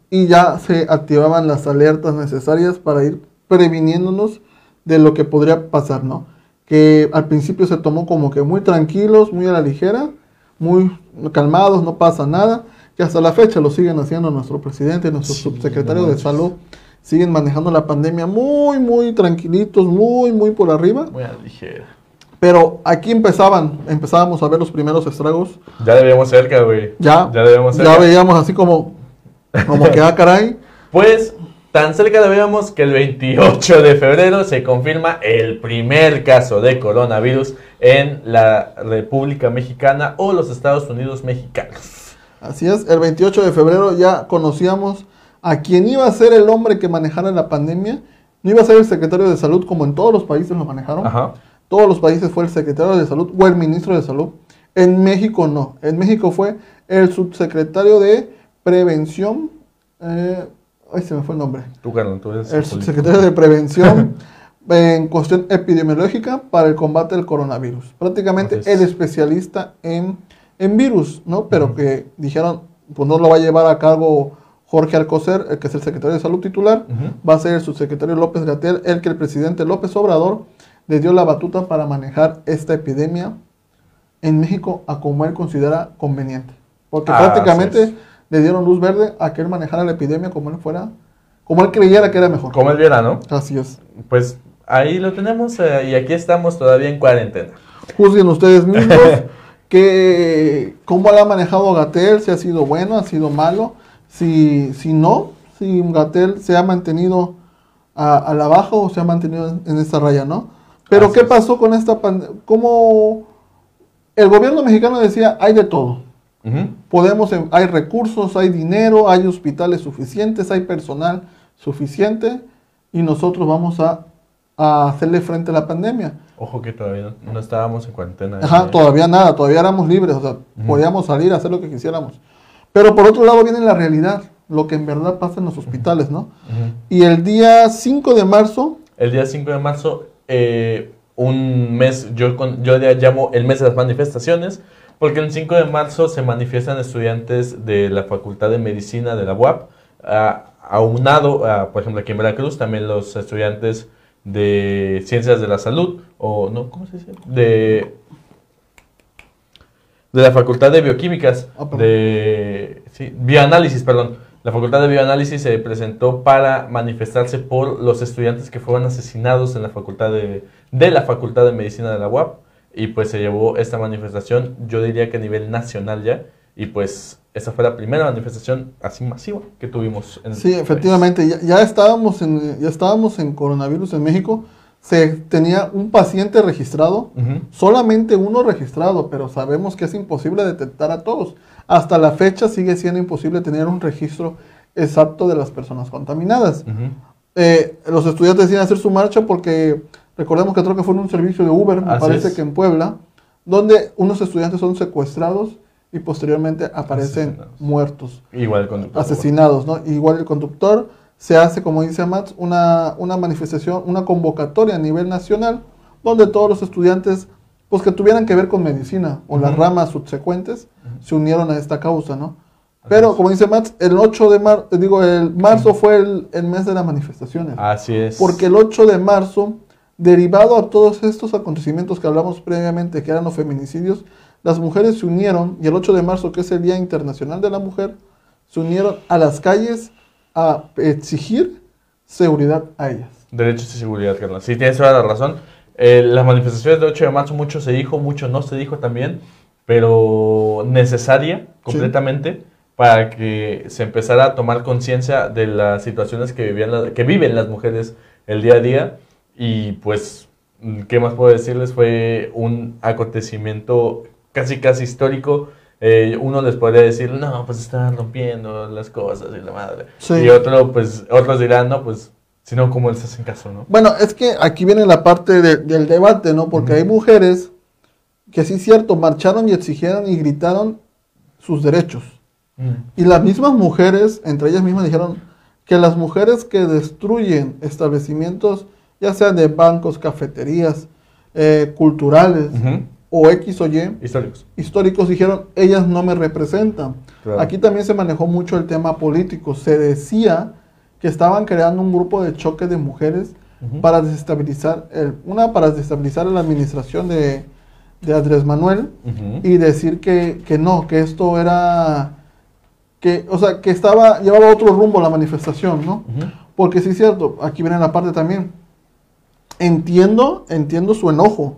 Speaker 1: y ya se activaban las alertas necesarias para ir previniéndonos de lo que podría pasar, ¿no? Que al principio se tomó como que muy tranquilos, muy a la ligera, muy calmados, no pasa nada, que hasta la fecha lo siguen haciendo nuestro presidente, nuestro
Speaker 2: Sí,
Speaker 1: subsecretario
Speaker 2: no
Speaker 1: de salud, siguen manejando la pandemia muy, muy tranquilitos, muy, muy por arriba.
Speaker 2: Muy a la ligera.
Speaker 1: Pero aquí empezaban, empezábamos a ver los primeros estragos.
Speaker 2: Ya debíamos cerca, güey.
Speaker 1: Ya,
Speaker 2: Ya debíamos
Speaker 1: ya
Speaker 2: cerca.
Speaker 1: veíamos así como, como que, ah, caray. [laughs]
Speaker 2: Pues tan cerca lo veíamos que el 28 de febrero se confirma el primer caso de coronavirus en la República Mexicana o los Estados Unidos mexicanos.
Speaker 1: Así es, el 28 de febrero ya conocíamos a quien iba a ser el hombre que manejara la pandemia. No iba a ser el secretario de salud como en todos los países lo manejaron.
Speaker 2: Ajá.
Speaker 1: Todos los países fue el secretario de salud o el ministro de salud. En México no. En México fue el subsecretario de prevención. Eh, ay, se me fue el nombre.
Speaker 2: Tú, Carlos, tú eres
Speaker 1: el subsecretario de Prevención [laughs] en cuestión epidemiológica para el combate del coronavirus. Prácticamente
Speaker 2: Así es.
Speaker 1: el especialista en, en virus, ¿no? Pero
Speaker 2: Ujú.
Speaker 1: que dijeron, pues no lo va a llevar a cargo Jorge Alcocer, el que es el secretario de Salud titular,
Speaker 2: Ujú.
Speaker 1: va a ser el subsecretario López Gatel, el que el presidente López Obrador le dio la batuta para manejar esta epidemia en México a como él considera conveniente. Porque
Speaker 2: Ah,
Speaker 1: prácticamente. Le dieron luz verde a que él manejara la epidemia como él fuera, como él creyera que era mejor.
Speaker 2: Como él viera, ¿no?
Speaker 1: Así es.
Speaker 2: Pues ahí lo tenemos eh, y aquí estamos todavía en cuarentena.
Speaker 1: Juzguen ustedes mismos [laughs] que cómo la ha manejado Gatel, si ha sido bueno, ha sido malo, si, si no, si Gatel se ha mantenido a, a la baja o se ha mantenido en, en esta raya, ¿no? Pero
Speaker 2: Así
Speaker 1: ¿qué
Speaker 2: es.
Speaker 1: pasó con esta pandemia? ¿Cómo el gobierno mexicano decía, hay de todo?
Speaker 2: Ujú.
Speaker 1: Podemos, em- hay recursos, hay dinero, hay hospitales suficientes, hay personal suficiente y nosotros vamos a, a hacerle frente a la pandemia.
Speaker 2: Ojo que todavía no, no estábamos en cuarentena.
Speaker 1: Ajá,
Speaker 2: eh.
Speaker 1: todavía nada, todavía éramos libres, o sea,
Speaker 2: Ujú.
Speaker 1: podíamos salir a hacer lo que quisiéramos. Pero por otro lado viene la realidad, lo que en verdad pasa en los hospitales, ¿no?
Speaker 2: Ujú.
Speaker 1: Y el día 5 de marzo,
Speaker 2: El día 5 de marzo, eh, un mes, yo, yo ya llamo el mes de las manifestaciones, porque el 5 de marzo se manifiestan estudiantes de la Facultad de Medicina de la UAP, a- aunado, a, por ejemplo, aquí en Veracruz, también los estudiantes de Ciencias de la Salud, o no, ¿cómo se dice? De, de la Facultad de Bioquímicas,
Speaker 1: Ah,
Speaker 2: de sí, Bioanálisis, perdón. La Facultad de Bioanálisis se presentó para manifestarse por los estudiantes que fueron asesinados en la Facultad de, de la Facultad de Medicina de la UAP. Y pues se llevó esta manifestación, yo diría que a nivel nacional ya. Y pues esa fue la primera manifestación así masiva que tuvimos en
Speaker 1: sí, efectivamente, ya, ya estábamos en, ya estábamos en coronavirus en México, se tenía un paciente registrado, solamente uno registrado, pero sabemos que es imposible detectar a todos. Hasta la fecha sigue siendo imposible tener un registro exacto de las personas contaminadas. Eh, los estudiantes deciden hacer su marcha porque recordemos que creo que fue en un servicio de Uber, me
Speaker 2: Así
Speaker 1: parece
Speaker 2: es.
Speaker 1: que en Puebla, donde unos estudiantes son secuestrados y posteriormente aparecen
Speaker 2: Asesinados.
Speaker 1: muertos,
Speaker 2: Igual con
Speaker 1: asesinados, ¿no? Igual el conductor se hace, como dice Mats, una, una manifestación, una convocatoria a nivel nacional, donde todos los estudiantes, pues que tuvieran que ver con medicina o las
Speaker 2: Ujú.
Speaker 1: ramas subsecuentes, se unieron a esta causa, ¿no? Pero, como dice Mats, el 8 de marzo, digo, el marzo fue el, el mes de las manifestaciones.
Speaker 2: Así es.
Speaker 1: Porque el 8 de marzo Derivado a todos estos acontecimientos que hablamos previamente, que eran los feminicidios, las mujeres se unieron y el 8 de marzo, que es el Día Internacional de la Mujer, se unieron a las calles a exigir seguridad a ellas.
Speaker 2: Derechos y seguridad, Carlos. Sí, tienes toda la razón. Eh, las manifestaciones del 8 de marzo, mucho se dijo, mucho no se dijo también, pero necesaria completamente para que se empezara a tomar conciencia de las situaciones que, vivían que viven las mujeres el día a día. Y pues, ¿qué más puedo decirles? Fue un acontecimiento casi, casi histórico. Eh, uno les podría decir, no, pues están rompiendo las cosas y la madre. Y otro, pues, otros dirán, no, pues si no, ¿cómo les hacen caso, no?
Speaker 1: Bueno, es que aquí viene la parte del debate, ¿no? Porque hay mujeres que sí es cierto, marcharon y exigieron y gritaron sus derechos. Y las mismas mujeres, entre ellas mismas, dijeron que las mujeres que destruyen establecimientos, ya sean de bancos, cafeterías, eh, culturales o X o Y,
Speaker 2: históricos.
Speaker 1: históricos, dijeron, ellas no me representan. Aquí también se manejó mucho el tema político. Se decía que estaban creando un grupo de choque de mujeres para desestabilizar, el, una para desestabilizar la administración de, de Andrés Manuel y decir que, que, no, que esto era, que, o sea, que estaba, llevaba otro rumbo la manifestación, ¿no? Porque sí es cierto, aquí viene la parte también. Entiendo, entiendo su enojo,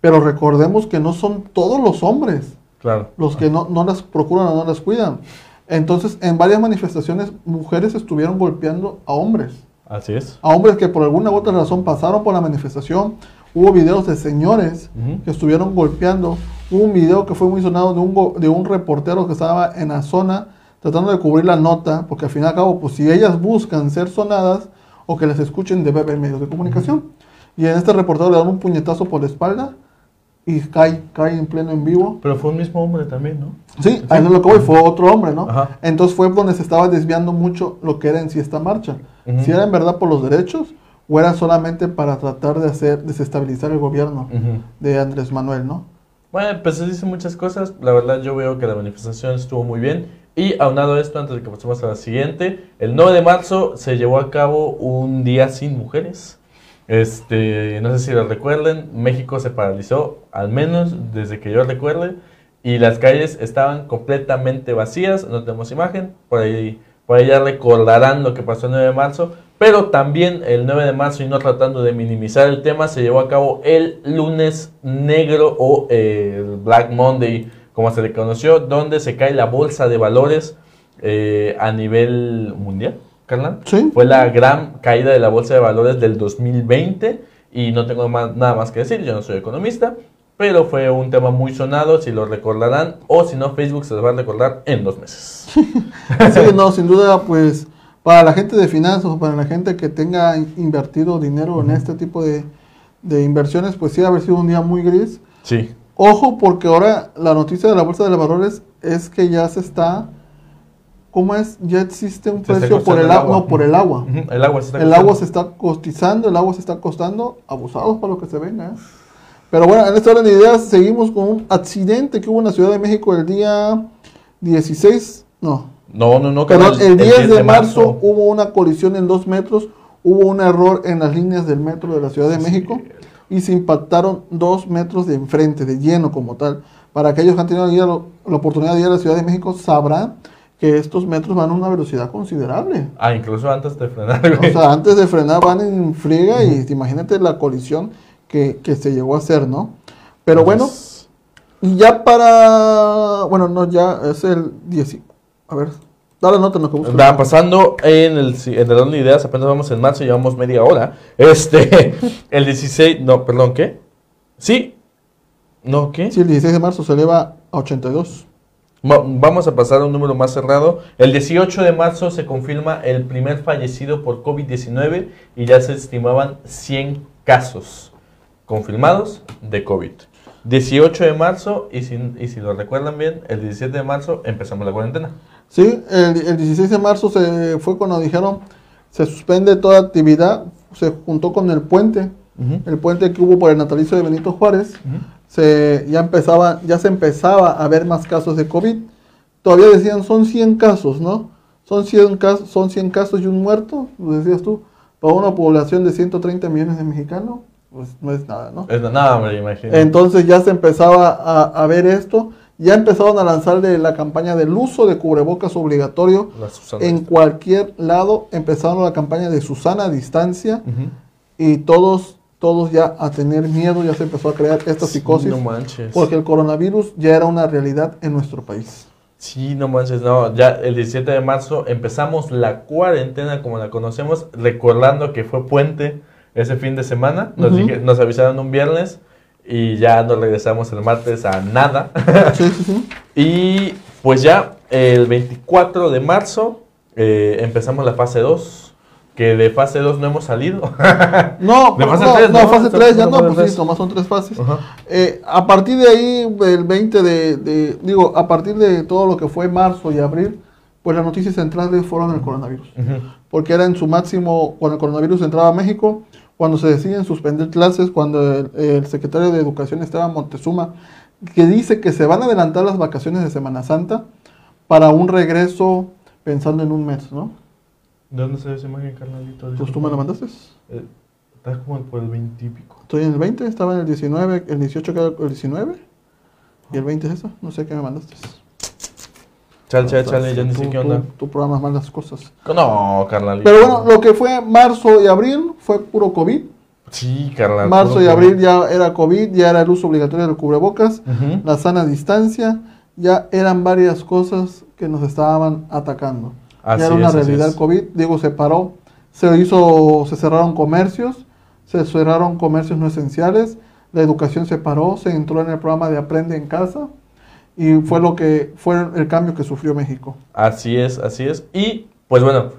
Speaker 1: pero recordemos que no son todos los hombres
Speaker 2: claro.
Speaker 1: los que no, no las procuran o no las cuidan. Entonces, en varias manifestaciones, mujeres estuvieron golpeando a hombres.
Speaker 2: Así es.
Speaker 1: A hombres que por alguna u otra razón pasaron por la manifestación. Hubo videos de señores que estuvieron golpeando. Hubo un video que fue muy sonado de un, de un reportero que estaba en la zona tratando de cubrir la nota, porque al fin y al cabo, pues si ellas buscan ser sonadas o que las escuchen, debe haber medios de comunicación. Y en este reportero le dan un puñetazo por la espalda y cae, cae en pleno en vivo.
Speaker 2: Pero fue un mismo hombre también, ¿no?
Speaker 1: Sí, ahí no lo que voy, fue otro hombre, ¿no? Entonces fue donde se estaba desviando mucho lo que era en sí esta marcha. Si era en verdad por los derechos o era solamente para tratar de hacer desestabilizar el gobierno de Andrés Manuel, ¿no?
Speaker 2: Bueno, pues se dicen muchas cosas. La verdad yo veo que la manifestación estuvo muy bien. Y aunado a esto, antes de que pasemos a la siguiente, el 9 de marzo se llevó a cabo un día sin mujeres. Este, no sé si lo recuerden, México se paralizó, al menos desde que yo recuerde, y las calles estaban completamente vacías, no tenemos imagen, por ahí, por ahí ya recordarán lo que pasó el 9 de marzo, pero también el 9 de marzo, y no tratando de minimizar el tema, se llevó a cabo el lunes negro o eh, el Black Monday, como se le conoció, donde se cae la bolsa de valores eh, a nivel mundial. Carla. Fue la gran caída de la bolsa de valores del 2020 y no tengo nada más que decir, yo no soy economista, pero fue un tema muy sonado, si lo recordarán, o si no, Facebook se lo va a recordar en dos meses. [laughs]
Speaker 1: sí, no, sin duda, pues para la gente de finanzas o para la gente que tenga invertido dinero en este tipo de, de inversiones, pues sí, ha haber sido un día muy gris.
Speaker 2: Sí.
Speaker 1: Ojo, porque ahora la noticia de la bolsa de valores es que ya se está ¿Cómo es? Ya existe un precio por el, agua. No, por el agua.
Speaker 2: El agua se está
Speaker 1: El agua se está costizando, el agua se está costando, abusados para lo que se venga. ¿eh? Pero bueno, en esta orden de ideas seguimos con un accidente que hubo en la Ciudad de México el día 16, no.
Speaker 2: No, no, no.
Speaker 1: Perdón, el, 10, de, marzo, hubo una colisión en dos metros, hubo un error en las líneas del metro de la Ciudad de México y se impactaron dos metros de enfrente, de lleno como tal. Para aquellos que han tenido la oportunidad de ir a la Ciudad de México sabrán que estos metros van a una velocidad considerable.
Speaker 2: Ah, incluso antes de frenar.
Speaker 1: O sea, [laughs] antes de frenar van en friega y imagínate la colisión que, se llegó a hacer, ¿no? Pero bueno, y ya para, bueno, no, ya es el 10, a ver, dale nota
Speaker 2: lo que Va pasando en el, en el de ideas, apenas vamos en marzo, llevamos media hora. Este, [laughs] el 16, no, perdón, ¿qué? Sí, no, ¿qué?
Speaker 1: Sí, el 16 de marzo se eleva a 82.
Speaker 2: Vamos a pasar a un número más cerrado. El 18 de marzo se confirma el primer fallecido por COVID-19 y ya se estimaban 100 casos confirmados de COVID. 18 de marzo, y si, y si lo recuerdan bien, el 17 de marzo empezamos la cuarentena.
Speaker 1: Sí, el, 16 de marzo se fue cuando dijeron se suspende toda actividad, se juntó con el puente, el puente que hubo por el natalicio de Benito Juárez se, ya, empezaba, ya se empezaba a ver más casos de COVID. Todavía decían, son 100 casos, ¿no? Son 100, casos, son 100 casos y un muerto, lo decías tú, para una población de 130 millones de mexicanos. pues no es nada, ¿no?
Speaker 2: Es nada, me imagino.
Speaker 1: Entonces ya se empezaba a, a ver esto, ya empezaron a lanzarle la campaña del uso de cubrebocas obligatorio en cualquier lado, empezaron la campaña de Susana a distancia y todos, todos ya a tener miedo, ya se empezó a crear esta psicosis
Speaker 2: No manches.
Speaker 1: porque el coronavirus ya era una realidad en nuestro país.
Speaker 2: Sí, no manches, no, ya el 17 de marzo empezamos la cuarentena como la conocemos, recordando que fue puente ese fin de semana, nos, dije- nos avisaron un viernes y ya nos regresamos el martes a nada.
Speaker 1: Sí, sí, sí. [laughs]
Speaker 2: y pues ya el 24 de marzo eh, empezamos la fase 2, que de fase 2 no hemos salido. [laughs]
Speaker 1: No,
Speaker 2: De fase
Speaker 1: no,
Speaker 2: tres,
Speaker 1: no,
Speaker 2: ¿no?
Speaker 1: fase 3 ya
Speaker 2: No,
Speaker 1: pues
Speaker 2: tres.
Speaker 1: sí, nomás son tres fases. Eh, a partir de ahí, el 20 de, de- digo, a partir de todo lo que fue marzo y abril, pues las noticias centrales fueron el coronavirus. Porque era en su máximo cuando el coronavirus entraba a México, cuando se deciden suspender clases, cuando el, el secretario de Educación Esteban Montezuma, que dice que se van a adelantar las vacaciones de Semana Santa para un regreso pensando en un mes, ¿no?
Speaker 2: ¿De dónde se ve esa imagen, carnalito?
Speaker 1: Pues tú me la mandaste.
Speaker 2: Eh, Estás como por el 20 y pico.
Speaker 1: Estoy en el 20, estaba en el 19, el 18 queda el 19 y el 20 es eso, no sé qué me mandaste.
Speaker 2: Chale, chale, chale, ya ni
Speaker 1: Tú-
Speaker 2: sé qué
Speaker 1: tú-
Speaker 2: onda.
Speaker 1: Tú programas mal las cosas.
Speaker 2: No, carnalito.
Speaker 1: Pero bueno, lo que fue marzo y abril fue puro COVID.
Speaker 2: Sí, carnal.
Speaker 1: Marzo y abril ya era COVID, ya era el uso obligatorio del cubrebocas,
Speaker 2: Ujú.
Speaker 1: la sana distancia, ya eran varias cosas que nos estaban atacando.
Speaker 2: Así
Speaker 1: ya era una
Speaker 2: es,
Speaker 1: realidad el COVID, digo, se paró, se hizo, se cerraron comercios, se cerraron comercios no esenciales, la educación se paró, se entró en el programa de Aprende en Casa y fue lo que fue el cambio que sufrió México.
Speaker 2: Así es, así es. Y pues bueno,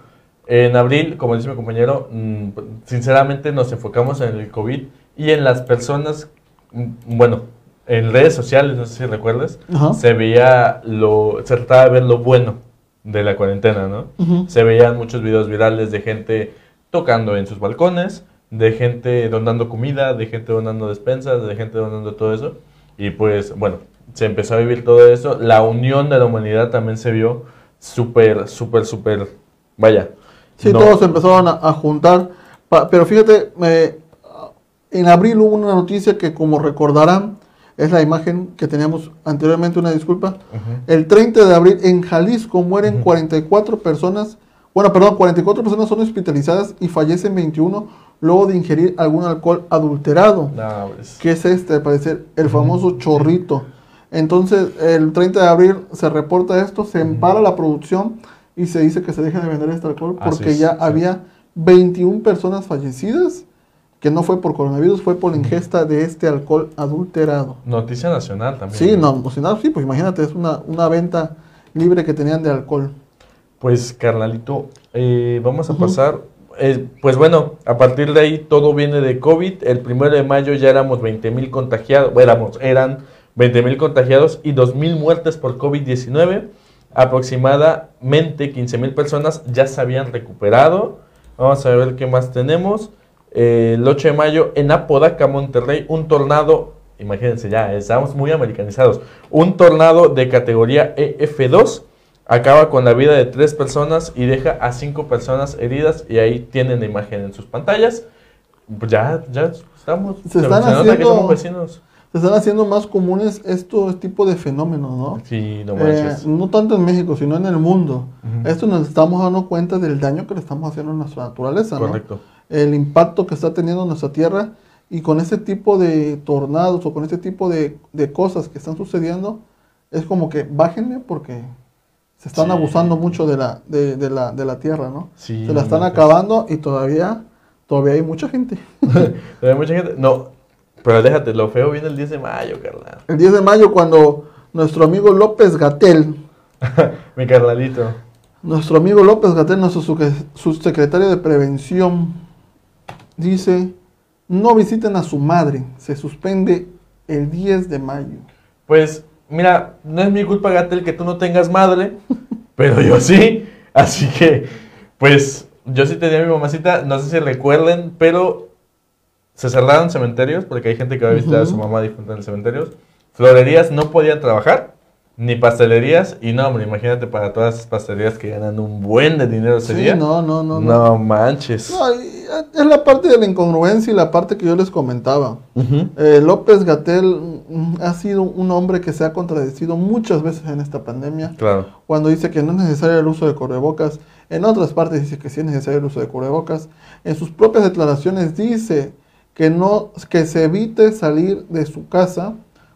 Speaker 2: en abril, como dice mi compañero, mm, sinceramente nos enfocamos en el COVID y en las personas, mm, bueno, en redes sociales, no sé si recuerdas,
Speaker 1: Ajá.
Speaker 2: se veía lo, se trataba de ver lo bueno de la cuarentena, ¿no? Se veían muchos videos virales de gente tocando en sus balcones, de gente donando comida, de gente donando despensas, de gente donando todo eso. Y pues, bueno, se empezó a vivir todo eso. La unión de la humanidad también se vio súper, súper, súper, vaya.
Speaker 1: Sí,
Speaker 2: no-
Speaker 1: todos empezaron a, a juntar. Pa- pero fíjate, eh, en abril hubo una noticia que, como recordarán, es la imagen que teníamos anteriormente, una disculpa. El 30 de abril en Jalisco mueren
Speaker 2: Ujú.
Speaker 1: 44 personas. Bueno, perdón, 44 personas son hospitalizadas y fallecen 21 luego de ingerir algún alcohol adulterado.
Speaker 2: Pues,
Speaker 1: que es este, al parecer, el famoso chorrito. Entonces, el 30 de abril se reporta esto, se empara la producción y se dice que se deja de vender este alcohol porque
Speaker 2: es,
Speaker 1: ya
Speaker 2: sí.
Speaker 1: había 21 personas fallecidas, que no fue por coronavirus, fue por la ingesta de este alcohol adulterado.
Speaker 2: Noticia nacional también.
Speaker 1: Sí, no, pues, si no, sí, pues imagínate, es una, una venta libre que tenían de alcohol.
Speaker 2: Pues, carnalito, eh, vamos a pasar. eh, pues bueno, a partir de ahí todo viene de COVID. El primero de mayo ya éramos 20 mil contagiados. bueno, éramos, eran 20 mil contagiados y 2 mil muertes por COVID-19. Aproximadamente 15 mil personas ya se habían recuperado. Vamos a ver qué más tenemos. Eh, el 8 de mayo en Apodaca, Monterrey, un tornado. Imagínense ya, estamos muy americanizados. Un tornado de categoría EF2 acaba con la vida de tres personas y deja a cinco personas heridas y ahí tienen la imagen en sus pantallas. Pues ya, ya estamos.
Speaker 1: Se están
Speaker 2: nota que
Speaker 1: haciendo-
Speaker 2: somos vecinos.
Speaker 1: Se están haciendo más comunes estos tipos de fenómenos, ¿no?
Speaker 2: Sí, no
Speaker 1: Eh,
Speaker 2: manches.
Speaker 1: no tanto en México, sino en el mundo. Esto nos estamos dando cuenta del daño que le estamos haciendo a nuestra naturaleza, ¿no?
Speaker 2: Correcto.
Speaker 1: El impacto que está teniendo nuestra tierra y con ese tipo de tornados o con ese tipo de, de cosas que están sucediendo, es como que bájenle porque se están
Speaker 2: Sí.
Speaker 1: abusando mucho de la, de, de la, de la tierra, ¿no?
Speaker 2: Sí,
Speaker 1: se la están
Speaker 2: pues.
Speaker 1: acabando y todavía, todavía hay mucha gente. [laughs]
Speaker 2: Hay mucha gente. No, pero déjate, lo feo viene el 10 de mayo, carnal.
Speaker 1: El 10 de mayo cuando nuestro amigo López Gatel [laughs]
Speaker 2: Mi carnalito.
Speaker 1: Nuestro amigo López Gatel, nuestro subsecretario de Prevención, dice, no visiten a su madre, se suspende el 10 de mayo.
Speaker 2: Pues, mira, no es mi culpa, Gatel, que tú no tengas madre, [laughs] pero yo sí. Así que, pues, yo sí tenía a mi mamacita, no sé si recuerden, pero se cerraron cementerios, porque hay gente que va a visitar a su mamá difunta en cementerios. Florerías no podían trabajar, ni pastelerías. Y no, hombre, imagínate para todas esas pastelerías que ganan un buen de dinero ese
Speaker 1: Sí,
Speaker 2: día.
Speaker 1: no, no, no.
Speaker 2: No,
Speaker 1: no.
Speaker 2: manches.
Speaker 1: No, eh, es la parte de la incongruencia y la parte que yo les comentaba. Eh, López Gatel ha sido un hombre que se ha contradecido muchas veces en esta pandemia.
Speaker 2: Claro.
Speaker 1: Cuando dice que no es necesario el uso de cubrebocas, en otras partes dice que sí es necesario el uso de cubrebocas. En sus propias declaraciones dice que no que se evite salir de su casa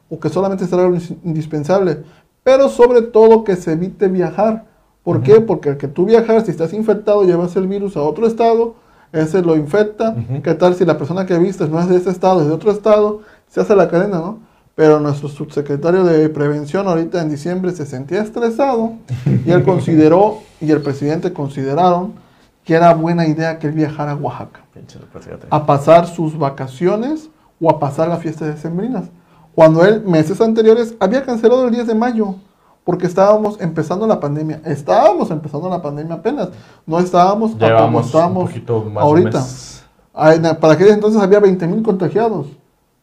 Speaker 1: o que solamente será lo indispensable, pero sobre todo que se evite viajar. ¿Por qué? Porque al que tú viajar, si estás infectado, llevas el virus a otro estado, ese lo infecta.
Speaker 2: Ujú.
Speaker 1: ¿Qué tal si la persona que vistes no es de ese estado, es de otro estado? Se hace la cadena, ¿no? Pero nuestro subsecretario de Prevención ahorita en diciembre se sentía estresado [laughs] y él consideró y el presidente consideraron que era buena idea que él viajara a Oaxaca a pasar sus vacaciones o a pasar las fiestas decembrinas. Cuando él meses anteriores había cancelado el 10 de mayo porque estábamos empezando la pandemia. Estábamos empezando la pandemia apenas. No estábamos como
Speaker 2: Llevamos un
Speaker 1: estábamos
Speaker 2: poquito más un
Speaker 1: ahorita. na- Para aquel entonces había 20 mil contagiados.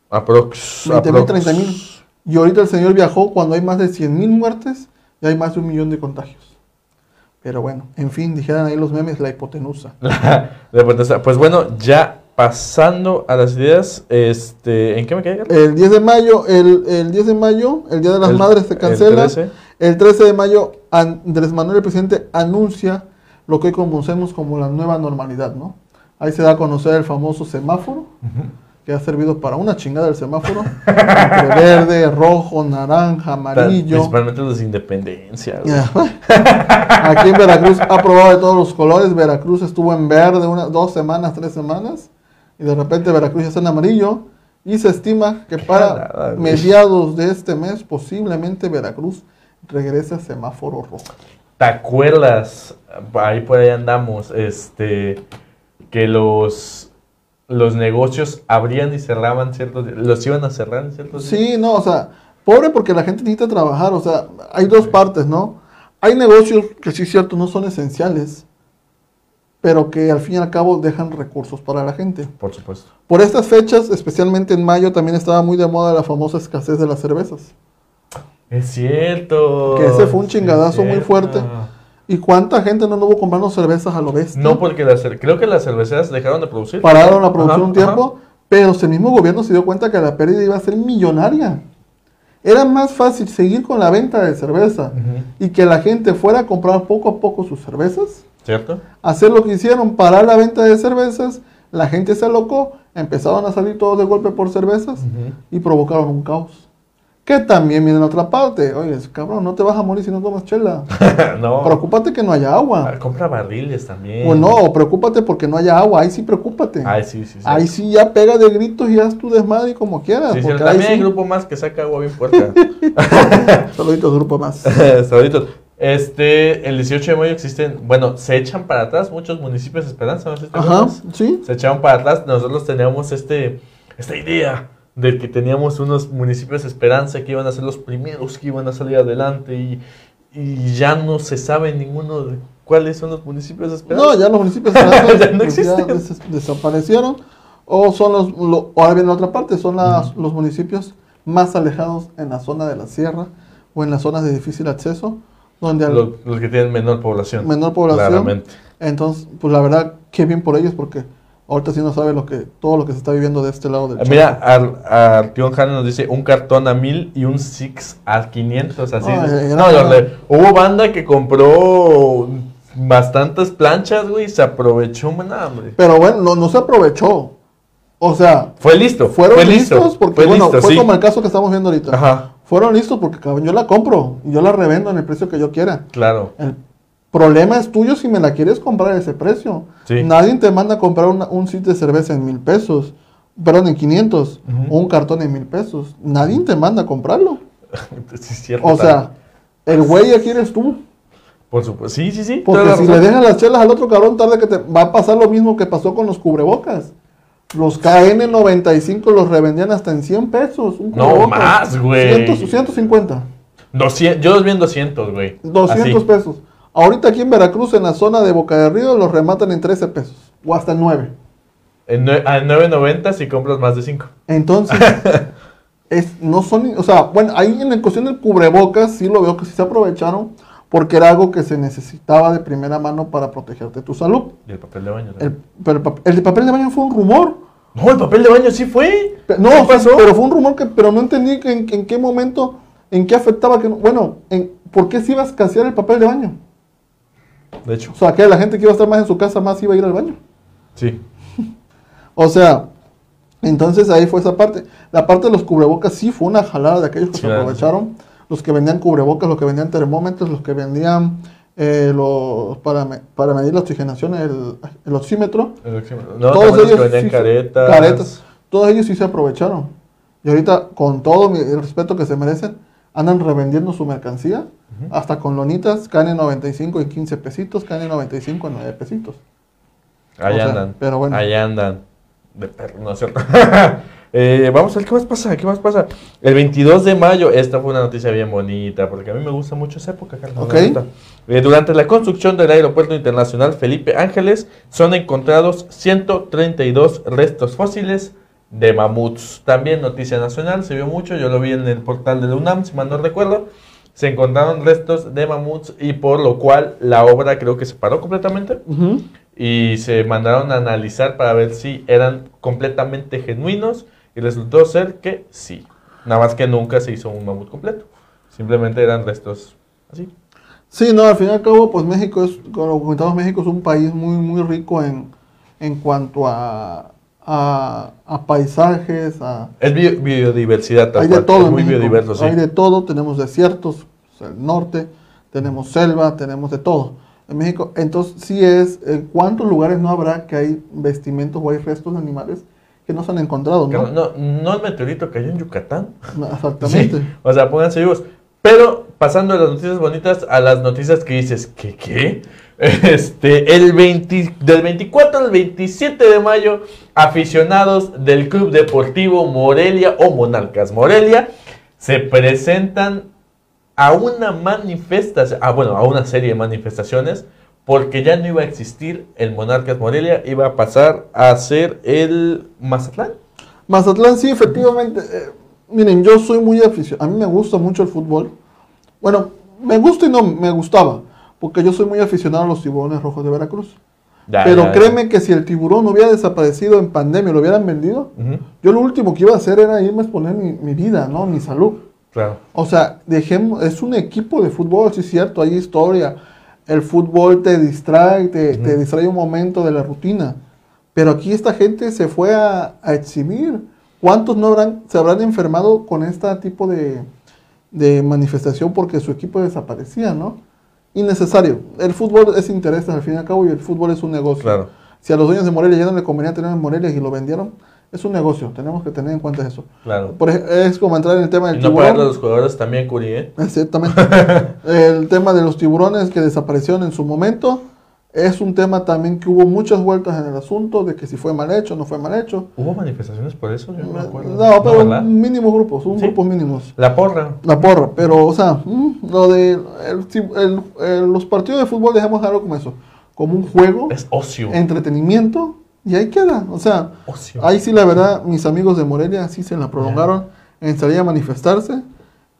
Speaker 2: Aprox.
Speaker 1: 20 mil,
Speaker 2: aprox.
Speaker 1: 30 mil. Y ahorita el señor viajó cuando hay más de 100 mil muertes y hay más de un millón de contagios. Pero bueno, en fin, dijeran ahí los memes, la hipotenusa. [laughs]
Speaker 2: De potencia. Pues bueno, ya pasando a las ideas, este, ¿en qué me quedé?
Speaker 1: El 10 de mayo, el, el 10 de mayo, el Día de las
Speaker 2: El-
Speaker 1: Madres se
Speaker 2: el
Speaker 1: cancela.
Speaker 2: 13.
Speaker 1: El 13 de mayo, Andrés Manuel, el presidente, anuncia lo que hoy conocemos como la nueva normalidad, ¿no? Ahí se da a conocer el famoso semáforo, que ha servido para una chingada el semáforo. entre [laughs] verde, rojo, naranja, amarillo.
Speaker 2: Principalmente los de independencia.
Speaker 1: Aquí en Veracruz ha probado de todos los colores. Veracruz estuvo en verde unas dos semanas, tres semanas. Y de repente Veracruz ya está en amarillo. Y se estima que [laughs] para mediados de este mes, posiblemente Veracruz regrese a semáforo rojo.
Speaker 2: ¿Te acuerdas? Ahí por ahí andamos, este, que los, los negocios abrían y cerraban ciertos los iban a cerrar en ciertos días.
Speaker 1: Sí, no, o sea, pobre porque la gente necesita trabajar. O sea, hay dos partes, ¿no? Hay negocios que sí es cierto, no son esenciales, pero que al fin y al cabo dejan recursos para la gente.
Speaker 2: Por supuesto.
Speaker 1: Por estas fechas, especialmente en mayo, también estaba muy de moda la famosa escasez de las cervezas.
Speaker 2: Es cierto.
Speaker 1: Que ese fue un chingadazo muy fuerte. ¿Y cuánta gente no anduvo comprando cervezas a lo bestia?
Speaker 2: No, porque las, creo que las cerveceras dejaron de producir.
Speaker 1: Pararon la producción
Speaker 2: Ajá,
Speaker 1: un tiempo, pero el mismo gobierno se dio cuenta que la pérdida iba a ser millonaria. Era más fácil seguir con la venta de cerveza y que la gente fuera a comprar poco a poco sus cervezas,
Speaker 2: ¿Cierto?
Speaker 1: hacer lo que hicieron, parar la venta de cervezas, la gente se alocó, empezaron a salir todos de golpe por cervezas y provocaron un caos. Que también viene en otra parte. Oye, cabrón, no te vas a morir si no tomas chela. [laughs]
Speaker 2: no.
Speaker 1: Preocúpate que no haya
Speaker 2: Ah,
Speaker 1: agua.
Speaker 2: Compra barriles también.
Speaker 1: O no, preocúpate porque no haya agua. Ahí sí preocúpate.
Speaker 2: Ay, sí, sí, sí.
Speaker 1: Ahí sí ya pega de gritos y haz tu desmadre como quieras.
Speaker 2: Sí, sí,
Speaker 1: porque ahí
Speaker 2: también hay
Speaker 1: sí-
Speaker 2: grupo más que saca agua bien fuerte. [laughs] [laughs]
Speaker 1: Saluditos, grupo más.
Speaker 2: Saluditos. Este, el 18 de mayo existen, bueno, se echan para atrás muchos municipios de Esperanza, ¿no
Speaker 1: Ajá, sí.
Speaker 2: Se echaron para atrás, nosotros teníamos este, esta idea de que teníamos unos municipios de Esperanza que iban a ser los primeros que iban a salir adelante y, y ya no se sabe ninguno de cuáles son los municipios de Esperanza.
Speaker 1: No, ya los municipios esperanzas, [laughs]
Speaker 2: Ya no
Speaker 1: pues,
Speaker 2: existen.
Speaker 1: des- desaparecieron. O son los, lo- ahora bien la otra parte, son las- los municipios más alejados en la zona de la sierra o en las zonas de difícil acceso, donde
Speaker 2: los, los que tienen menor población.
Speaker 1: menor población.
Speaker 2: Claramente.
Speaker 1: Entonces, pues la verdad, qué bien por ellos, porque ahorita sí no sabe lo que, todo lo que se está viviendo de este lado del
Speaker 2: Ah, Mira. Ar- Artión Jara nos dice un cartón a mil y un Six a 500. Así
Speaker 1: No, era-
Speaker 2: No, le- hubo banda que compró bastantes planchas, güey, y se aprovechó, man, hombre.
Speaker 1: Pero bueno, no, no se aprovechó. O sea,
Speaker 2: Fue listo.
Speaker 1: fueron
Speaker 2: fue
Speaker 1: listos
Speaker 2: listo,
Speaker 1: porque,
Speaker 2: fue
Speaker 1: bueno,
Speaker 2: listo,
Speaker 1: fue
Speaker 2: sí.
Speaker 1: como el caso que estamos viendo ahorita.
Speaker 2: Ajá,
Speaker 1: Fueron listos porque, cabrón, yo la compro y yo la revendo en el precio que yo quiera.
Speaker 2: claro.
Speaker 1: El problema es tuyo si me la quieres comprar a ese precio.
Speaker 2: Sí.
Speaker 1: Nadie te manda a comprar una- un sitio de cerveza en mil pesos, perdón, en 500,
Speaker 2: Ujú.
Speaker 1: o un cartón en mil pesos. Nadie te manda a comprarlo. [laughs]
Speaker 2: Sí, es cierto,
Speaker 1: O sea, el güey aquí eres tú.
Speaker 2: por supuesto. Sí, sí, sí.
Speaker 1: Porque si le dejas las chelas al otro cabrón, tarde que te va a pasar lo mismo que pasó con los cubrebocas. Los KN95 los revendían hasta en 100 pesos. un
Speaker 2: No, más, güey.
Speaker 1: 100, 150.
Speaker 2: 200, yo los vi en 200, güey.
Speaker 1: 200
Speaker 2: Así.
Speaker 1: pesos. Ahorita aquí en Veracruz, en la zona de Boca de Río, los rematan en 13 pesos. O hasta en 9.
Speaker 2: En a 9.90 si compras más de 5.
Speaker 1: Entonces, [laughs] es, no son, o sea, bueno, ahí en la cuestión del cubrebocas sí lo veo que sí se aprovecharon porque era algo que se necesitaba de primera mano para protegerte tu salud.
Speaker 2: Y el papel de baño.
Speaker 1: El, pero el, papel de baño fue un rumor.
Speaker 2: No, el papel de baño sí fue.
Speaker 1: No,
Speaker 2: ¿Qué pasó?
Speaker 1: pero fue un rumor que, pero no entendí que en, en qué momento, en qué afectaba que, no- bueno, en, ¿por qué se iba a escasear el papel de baño?
Speaker 2: De hecho,
Speaker 1: O sea, que la gente que iba a estar más en su casa más iba a ir al baño.
Speaker 2: sí. [laughs]
Speaker 1: O sea, entonces ahí fue esa parte. La parte de los cubrebocas sí fue una jalada de aquellos que
Speaker 2: Sí,
Speaker 1: se aprovecharon. Los que vendían cubrebocas, los que vendían termómetros, los que vendían eh, los para, me- para medir la oxigenación, el, el oxímetro.
Speaker 2: El oxímetro. No,
Speaker 1: todos ellos
Speaker 2: que vendían
Speaker 1: sí
Speaker 2: caretas.
Speaker 1: caretas, Todos ellos sí se aprovecharon. Y ahorita, con todo el respeto que se merecen, andan revendiendo su mercancía. Hasta con lonitas, KN95 en 15 pesitos, KN95 en 9 pesitos.
Speaker 2: Ahí
Speaker 1: O sea,
Speaker 2: andan.
Speaker 1: pero bueno.
Speaker 2: Ahí andan. De perro, no es [laughs] cierto. Eh, vamos a ver qué más pasa, qué más pasa. El 22 de mayo, esta fue una noticia bien bonita, porque a mí me gusta mucho esa época, Carlos. Eh, durante la construcción del aeropuerto internacional Felipe Ángeles, son encontrados 132 restos fósiles de mamuts. También noticia nacional, se vio mucho, yo lo vi en el portal de la UNAM, si mal no recuerdo. Se encontraron restos de mamuts y por lo cual la obra creo que se paró completamente y se mandaron a analizar para ver si eran completamente genuinos y resultó ser que sí. Nada más que nunca se hizo un mamut completo. Simplemente eran restos así.
Speaker 1: Sí, no, al fin y al cabo, pues México es, como comentamos, México es un país muy, muy rico en, en cuanto a, a, a paisajes, a,
Speaker 2: Es bio- biodiversidad. tal
Speaker 1: hay de todo
Speaker 2: es muy
Speaker 1: México.
Speaker 2: biodiverso, sí.
Speaker 1: Hay de todo, tenemos desiertos, o sea, el norte, tenemos selva, tenemos de todo. En México, entonces sí es, ¿cuántos lugares no habrá que hay vestimentos o hay restos de animales que no se han encontrado, no?
Speaker 2: No, no el meteorito cayó en Yucatán.
Speaker 1: No, [laughs] Exactamente.
Speaker 2: Sí, O sea, pónganse vivos. Pero pasando de las noticias bonitas a las noticias que dices, ¿qué qué? [laughs] Este, el 20 del 24 al 27 de mayo, aficionados del Club Deportivo Morelia o Monarcas Morelia se presentan a una manifestación, ah, bueno, a una serie de manifestaciones, porque ya no iba a existir el Monarcas Morelia, iba a pasar a ser el Mazatlán.
Speaker 1: Mazatlán, sí, efectivamente. eh, miren, yo soy muy aficionado. A mí me gusta mucho el fútbol. Bueno, me gusta y no me gustaba. Porque yo soy muy aficionado a los tiburones rojos de Veracruz.
Speaker 2: Ya,
Speaker 1: Pero
Speaker 2: ya, ya.
Speaker 1: créeme que si el tiburón hubiera desaparecido en pandemia, lo hubieran vendido,
Speaker 2: Ujú,
Speaker 1: yo lo último que iba a hacer era irme a exponer mi, mi vida, ¿no? Mi salud.
Speaker 2: claro.
Speaker 1: O sea, dejemos, es un equipo de fútbol, sí es cierto, hay historia. El fútbol te distrae, te, te distrae un momento de la rutina. Pero aquí esta gente se fue a, a exhibir. ¿Cuántos no habrán, se habrán enfermado con este tipo de, de manifestación porque su equipo desaparecía, ¿no? Innecesario. El fútbol es interés al fin y al cabo y el fútbol es un negocio.
Speaker 2: Claro.
Speaker 1: Si a los dueños de Morelia ya no le convenía tener en Morelia y lo vendieron, es un negocio. Tenemos que tener en cuenta eso.
Speaker 2: Claro.
Speaker 1: Por es como entrar en el tema del
Speaker 2: Y no
Speaker 1: tiburón.
Speaker 2: a los jugadores también, Curi, ¿eh? [laughs]
Speaker 1: Exactamente. [laughs] el tema de los tiburones que desaparecieron en su momento es un tema también que hubo muchas vueltas en el asunto de que si fue mal hecho o no fue mal hecho.
Speaker 2: ¿Hubo manifestaciones por eso? Yo no me acuerdo.
Speaker 1: No, pero
Speaker 2: ¿verdad?
Speaker 1: mínimos grupos, un
Speaker 2: Sí.
Speaker 1: grupos mínimos.
Speaker 2: La porra.
Speaker 1: La porra, pero o sea, mm, lo de el- el- los partidos de fútbol dejemos algo como eso, como un juego,
Speaker 2: Es ocio.
Speaker 1: entretenimiento y ahí queda. O sea,
Speaker 2: Ocio.
Speaker 1: ahí sí la verdad mis amigos de Morelia sí se la prolongaron en salir a manifestarse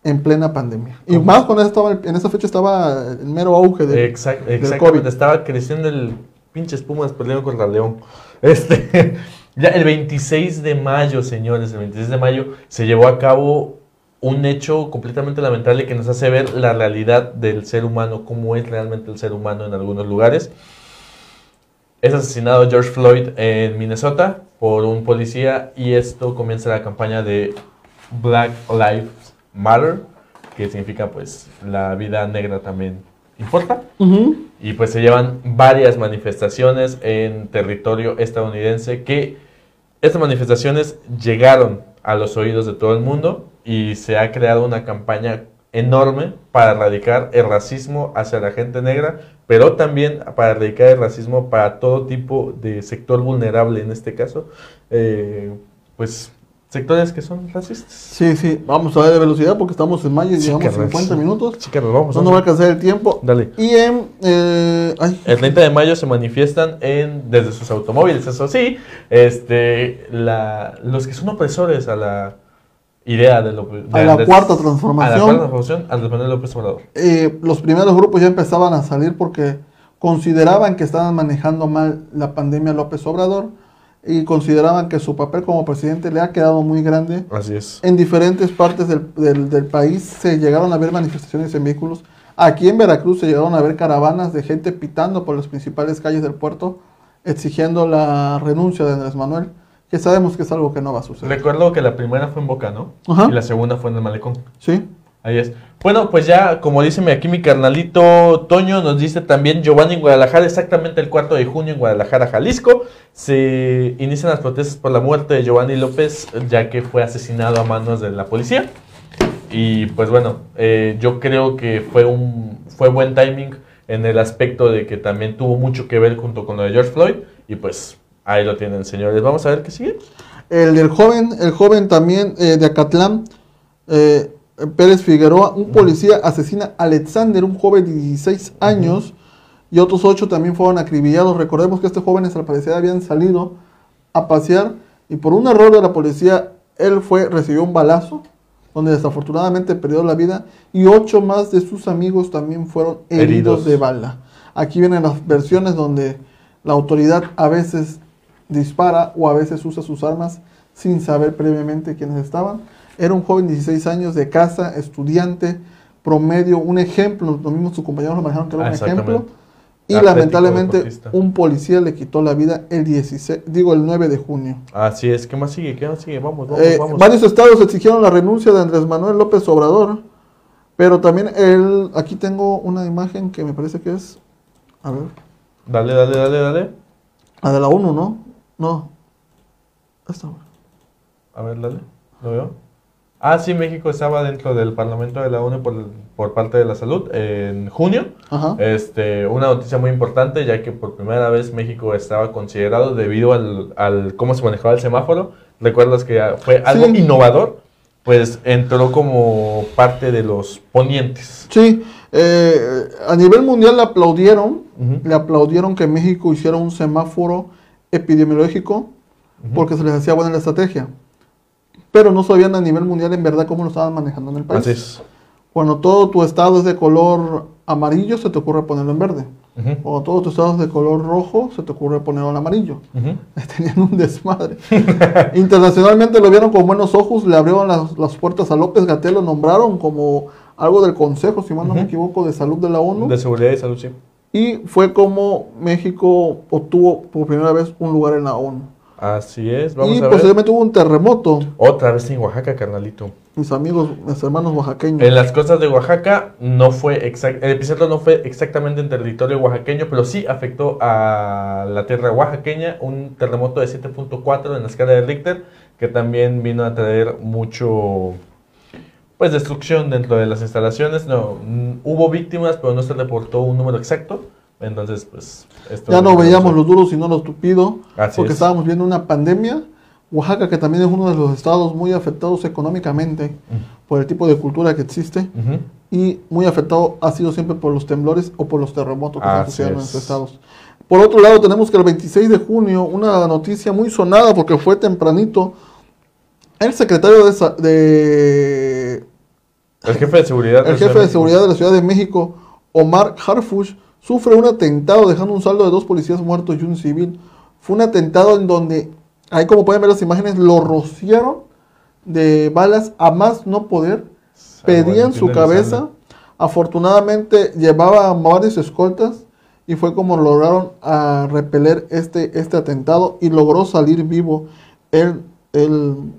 Speaker 1: en plena pandemia. Y más cuando estaba en esa fecha estaba el mero auge de
Speaker 2: Exact-
Speaker 1: del
Speaker 2: exactamente.
Speaker 1: COVID.
Speaker 2: Estaba creciendo el pinche Pumas peleando contra León. [laughs] Este, ya el 26 de mayo, señores, el 26 de mayo se llevó a cabo un hecho completamente lamentable que nos hace ver la realidad del ser humano, cómo es realmente el ser humano en algunos lugares. Es asesinado George Floyd en Minnesota por un policía y esto comienza la campaña de Black Lives Matter, que significa pues la vida negra también importa. Y pues se llevan varias manifestaciones en territorio estadounidense que estas manifestaciones llegaron a los oídos de todo el mundo y se ha creado una campaña enorme para erradicar el racismo hacia la gente negra, pero también para erradicar el racismo para todo tipo de sector vulnerable en este caso, eh, pues sectores que son racistas.
Speaker 1: Sí, sí, vamos a ver de velocidad porque estamos en mayo y
Speaker 2: Sí,
Speaker 1: llevamos
Speaker 2: carnal,
Speaker 1: 50
Speaker 2: sí.
Speaker 1: minutos.
Speaker 2: Nos vamos.
Speaker 1: No nos va a alcanzar el tiempo.
Speaker 2: Dale.
Speaker 1: Y en... eh, ay,
Speaker 2: El 30 de mayo se manifiestan en, desde sus automóviles, eso sí, este, la, los que son opresores a la idea de, López, de
Speaker 1: A la
Speaker 2: Andrés-
Speaker 1: cuarta transformación.
Speaker 2: A la cuarta transformación, Andrés Manuel López Obrador.
Speaker 1: eh, los primeros grupos ya empezaban a salir porque consideraban que estaban manejando mal la pandemia López Obrador y consideraban que su papel como presidente le ha quedado muy grande.
Speaker 2: Así es.
Speaker 1: En diferentes partes del, del- del país se llegaron a ver manifestaciones en vehículos. Aquí en Veracruz se llegaron a ver caravanas de gente pitando por las principales calles del puerto exigiendo la renuncia de Andrés Manuel, que sabemos que es algo que no va a suceder.
Speaker 2: Recuerdo que la primera fue en Boca, ¿no?
Speaker 1: Ajá.
Speaker 2: Y la segunda fue en el Malecón.
Speaker 1: ¿Sí?
Speaker 2: Ahí es. Bueno, pues ya, como dice aquí mi carnalito Toño, nos dice también Giovanni en Guadalajara, exactamente el 4 de junio en Guadalajara, Jalisco. Se inician las protestas por la muerte de Giovanni López, ya que fue asesinado a manos de la policía. Y pues bueno, eh, yo creo que fue un fue buen timing en el aspecto de que también tuvo mucho que ver junto con lo de George Floyd. Y pues ahí lo tienen, señores. Vamos a ver qué sigue.
Speaker 1: El del joven, el joven también eh, de Acatlán, eh, Pérez Figueroa, un policía asesina a Alexander, un joven de 16 años, y otros ocho también fueron acribillados. Recordemos que estos jóvenes al parecer habían salido a pasear y por un error de la policía, él fue, recibió un balazo, donde desafortunadamente perdió la vida, y ocho más de sus amigos también fueron heridos,
Speaker 2: Heridos.
Speaker 1: de bala. Aquí vienen las versiones donde la autoridad a veces dispara o a veces usa sus armas sin saber previamente quiénes estaban. Era un joven de 16 años de casa, estudiante, promedio, un ejemplo, lo mismo sus compañeros lo manejaron que era
Speaker 2: Ah,
Speaker 1: un ejemplo.
Speaker 2: exactamente.
Speaker 1: Y
Speaker 2: Atlético
Speaker 1: lamentablemente
Speaker 2: deportista.
Speaker 1: un policía le quitó la vida el 16, digo el 9 de junio.
Speaker 2: Así es. ¿Qué más sigue? ¿Qué más sigue? Vamos, vamos,
Speaker 1: Eh,
Speaker 2: vamos.
Speaker 1: varios estados exigieron la renuncia de Andrés Manuel López Obrador, pero también él, aquí tengo una imagen que me parece que es, a ver,
Speaker 2: Dale, dale, dale, dale.
Speaker 1: la de la ONU, ¿no? No. Esta.
Speaker 2: A ver, dale. ¿Lo veo? Ah, sí, México estaba dentro del Parlamento de la ONU por, por parte de la salud en junio.
Speaker 1: Ajá.
Speaker 2: Este, una noticia muy importante, ya que por primera vez México estaba considerado debido al, al cómo se manejaba el semáforo. ¿Recuerdas que fue algo
Speaker 1: Sí.
Speaker 2: innovador? Pues entró como parte de los ponientes.
Speaker 1: Sí, eh, a nivel mundial le aplaudieron, le aplaudieron que México hiciera un semáforo epidemiológico porque se les hacía buena la estrategia. Pero no sabían a nivel mundial en verdad cómo lo estaban manejando en el país.
Speaker 2: Así es.
Speaker 1: Cuando todo tu estado es de color amarillo, se te ocurre ponerlo en verde.
Speaker 2: Ujú,
Speaker 1: Cuando todo tu estado es de color rojo, se te ocurre ponerlo en amarillo.
Speaker 2: ujú. [laughs]
Speaker 1: Tenían un desmadre. [laughs] Internacionalmente lo vieron con buenos ojos, le abrieron las, las puertas a López Gatel, lo nombraron como algo del Consejo, si mal no me equivoco, de Salud de la ONU.
Speaker 2: De seguridad y salud, sí.
Speaker 1: Y fue como México obtuvo por primera vez un lugar en la ONU.
Speaker 2: Así es. Vamos
Speaker 1: y
Speaker 2: a ver.
Speaker 1: posteriormente hubo un terremoto,
Speaker 2: Otra vez en Oaxaca, carnalito.
Speaker 1: mis amigos, mis hermanos oaxaqueños.
Speaker 2: En las costas de Oaxaca no fue exact, el epicentro no fue exactamente en territorio oaxaqueño, pero sí afectó a la tierra oaxaqueña un terremoto de 7.4 en la escala de Richter, que también vino a traer mucho pues destrucción dentro de las instalaciones. No, mm, hubo víctimas, pero no se reportó un número exacto. Entonces, pues esto
Speaker 1: Ya no veíamos lo duro sino lo tupido,
Speaker 2: Así
Speaker 1: porque
Speaker 2: es.
Speaker 1: estábamos viendo una pandemia. Oaxaca, que también es uno de los estados muy afectados económicamente por el tipo de cultura que existe,
Speaker 2: Ujú.
Speaker 1: y muy afectado ha sido siempre por los temblores o por los terremotos que se
Speaker 2: Así
Speaker 1: sucedieron en los estados. Por otro lado, tenemos que el 26 de junio, una noticia muy sonada porque fue tempranito, el secretario de,
Speaker 2: El jefe de seguridad.
Speaker 1: el jefe de seguridad de la Ciudad de México, Omar Harfush, sufre un atentado dejando un saldo de dos policías muertos y un civil. Fue un atentado en donde, ahí como pueden ver las imágenes, lo rociaron de balas a más no poder,
Speaker 2: San
Speaker 1: pedían su cabeza. Afortunadamente llevaba varios escoltas y fue como lograron a repeler este, este atentado y logró salir vivo el, el,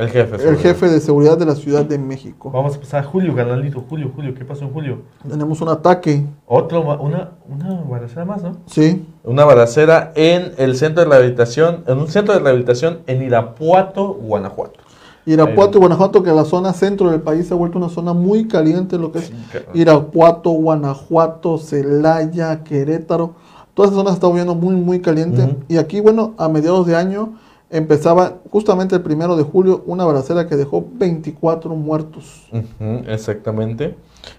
Speaker 2: El jefe. de
Speaker 1: el
Speaker 2: seguridad.
Speaker 1: jefe de seguridad de la Ciudad de México.
Speaker 2: Vamos a pasar a Julio, canalito. Julio, Julio, ¿qué pasó en Julio?
Speaker 1: Tenemos un ataque,
Speaker 2: Otro, una, una balacera más, ¿no?
Speaker 1: sí,
Speaker 2: Una balacera en el centro de rehabilitación, en un centro de rehabilitación en Irapuato, Guanajuato.
Speaker 1: Irapuato
Speaker 2: Ahí.
Speaker 1: Guanajuato, que la zona centro del país se ha vuelto una zona muy caliente, lo que es. Irapuato, Guanajuato, Celaya, Querétaro. Todas esas zonas se están volviendo muy, muy caliente. Y aquí, bueno, a mediados de año empezaba justamente el primero de julio una balacera que dejó 24 muertos.
Speaker 2: Exactamente.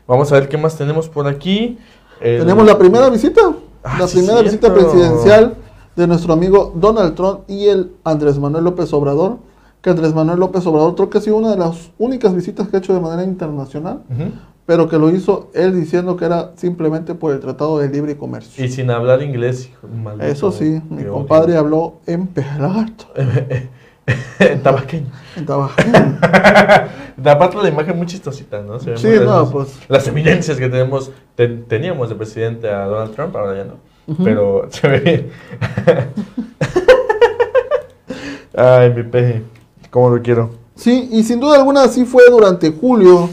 Speaker 2: Vamos a ver qué más tenemos por aquí. El-
Speaker 1: Tenemos la primera visita,
Speaker 2: Ah,
Speaker 1: la
Speaker 2: sí,
Speaker 1: primera visita presidencial de nuestro amigo Donald Trump y el Andrés Manuel López Obrador, que Andrés Manuel López Obrador creo que ha sido una de las únicas visitas que ha hecho de manera internacional,
Speaker 2: Ujú.
Speaker 1: Pero que lo hizo él diciendo que era simplemente por el Tratado de Libre Comercio.
Speaker 2: Y sin hablar inglés, hijo, maldito,
Speaker 1: Eso sí, mi compadre
Speaker 2: odio.
Speaker 1: habló en pelato, [laughs]
Speaker 2: Tabaqueño.
Speaker 1: en Tabajara. [laughs]
Speaker 2: Aparte la imagen muy chistosita, ¿no? Se
Speaker 1: Sí, no, pues.
Speaker 2: Las evidencias que tenemos, ten- teníamos de presidente a Donald Trump, ahora ya no. Pero se ve bien. [laughs] Ay, mi peje. ¿Cómo lo quiero?
Speaker 1: Sí, y sin duda alguna sí fue durante julio,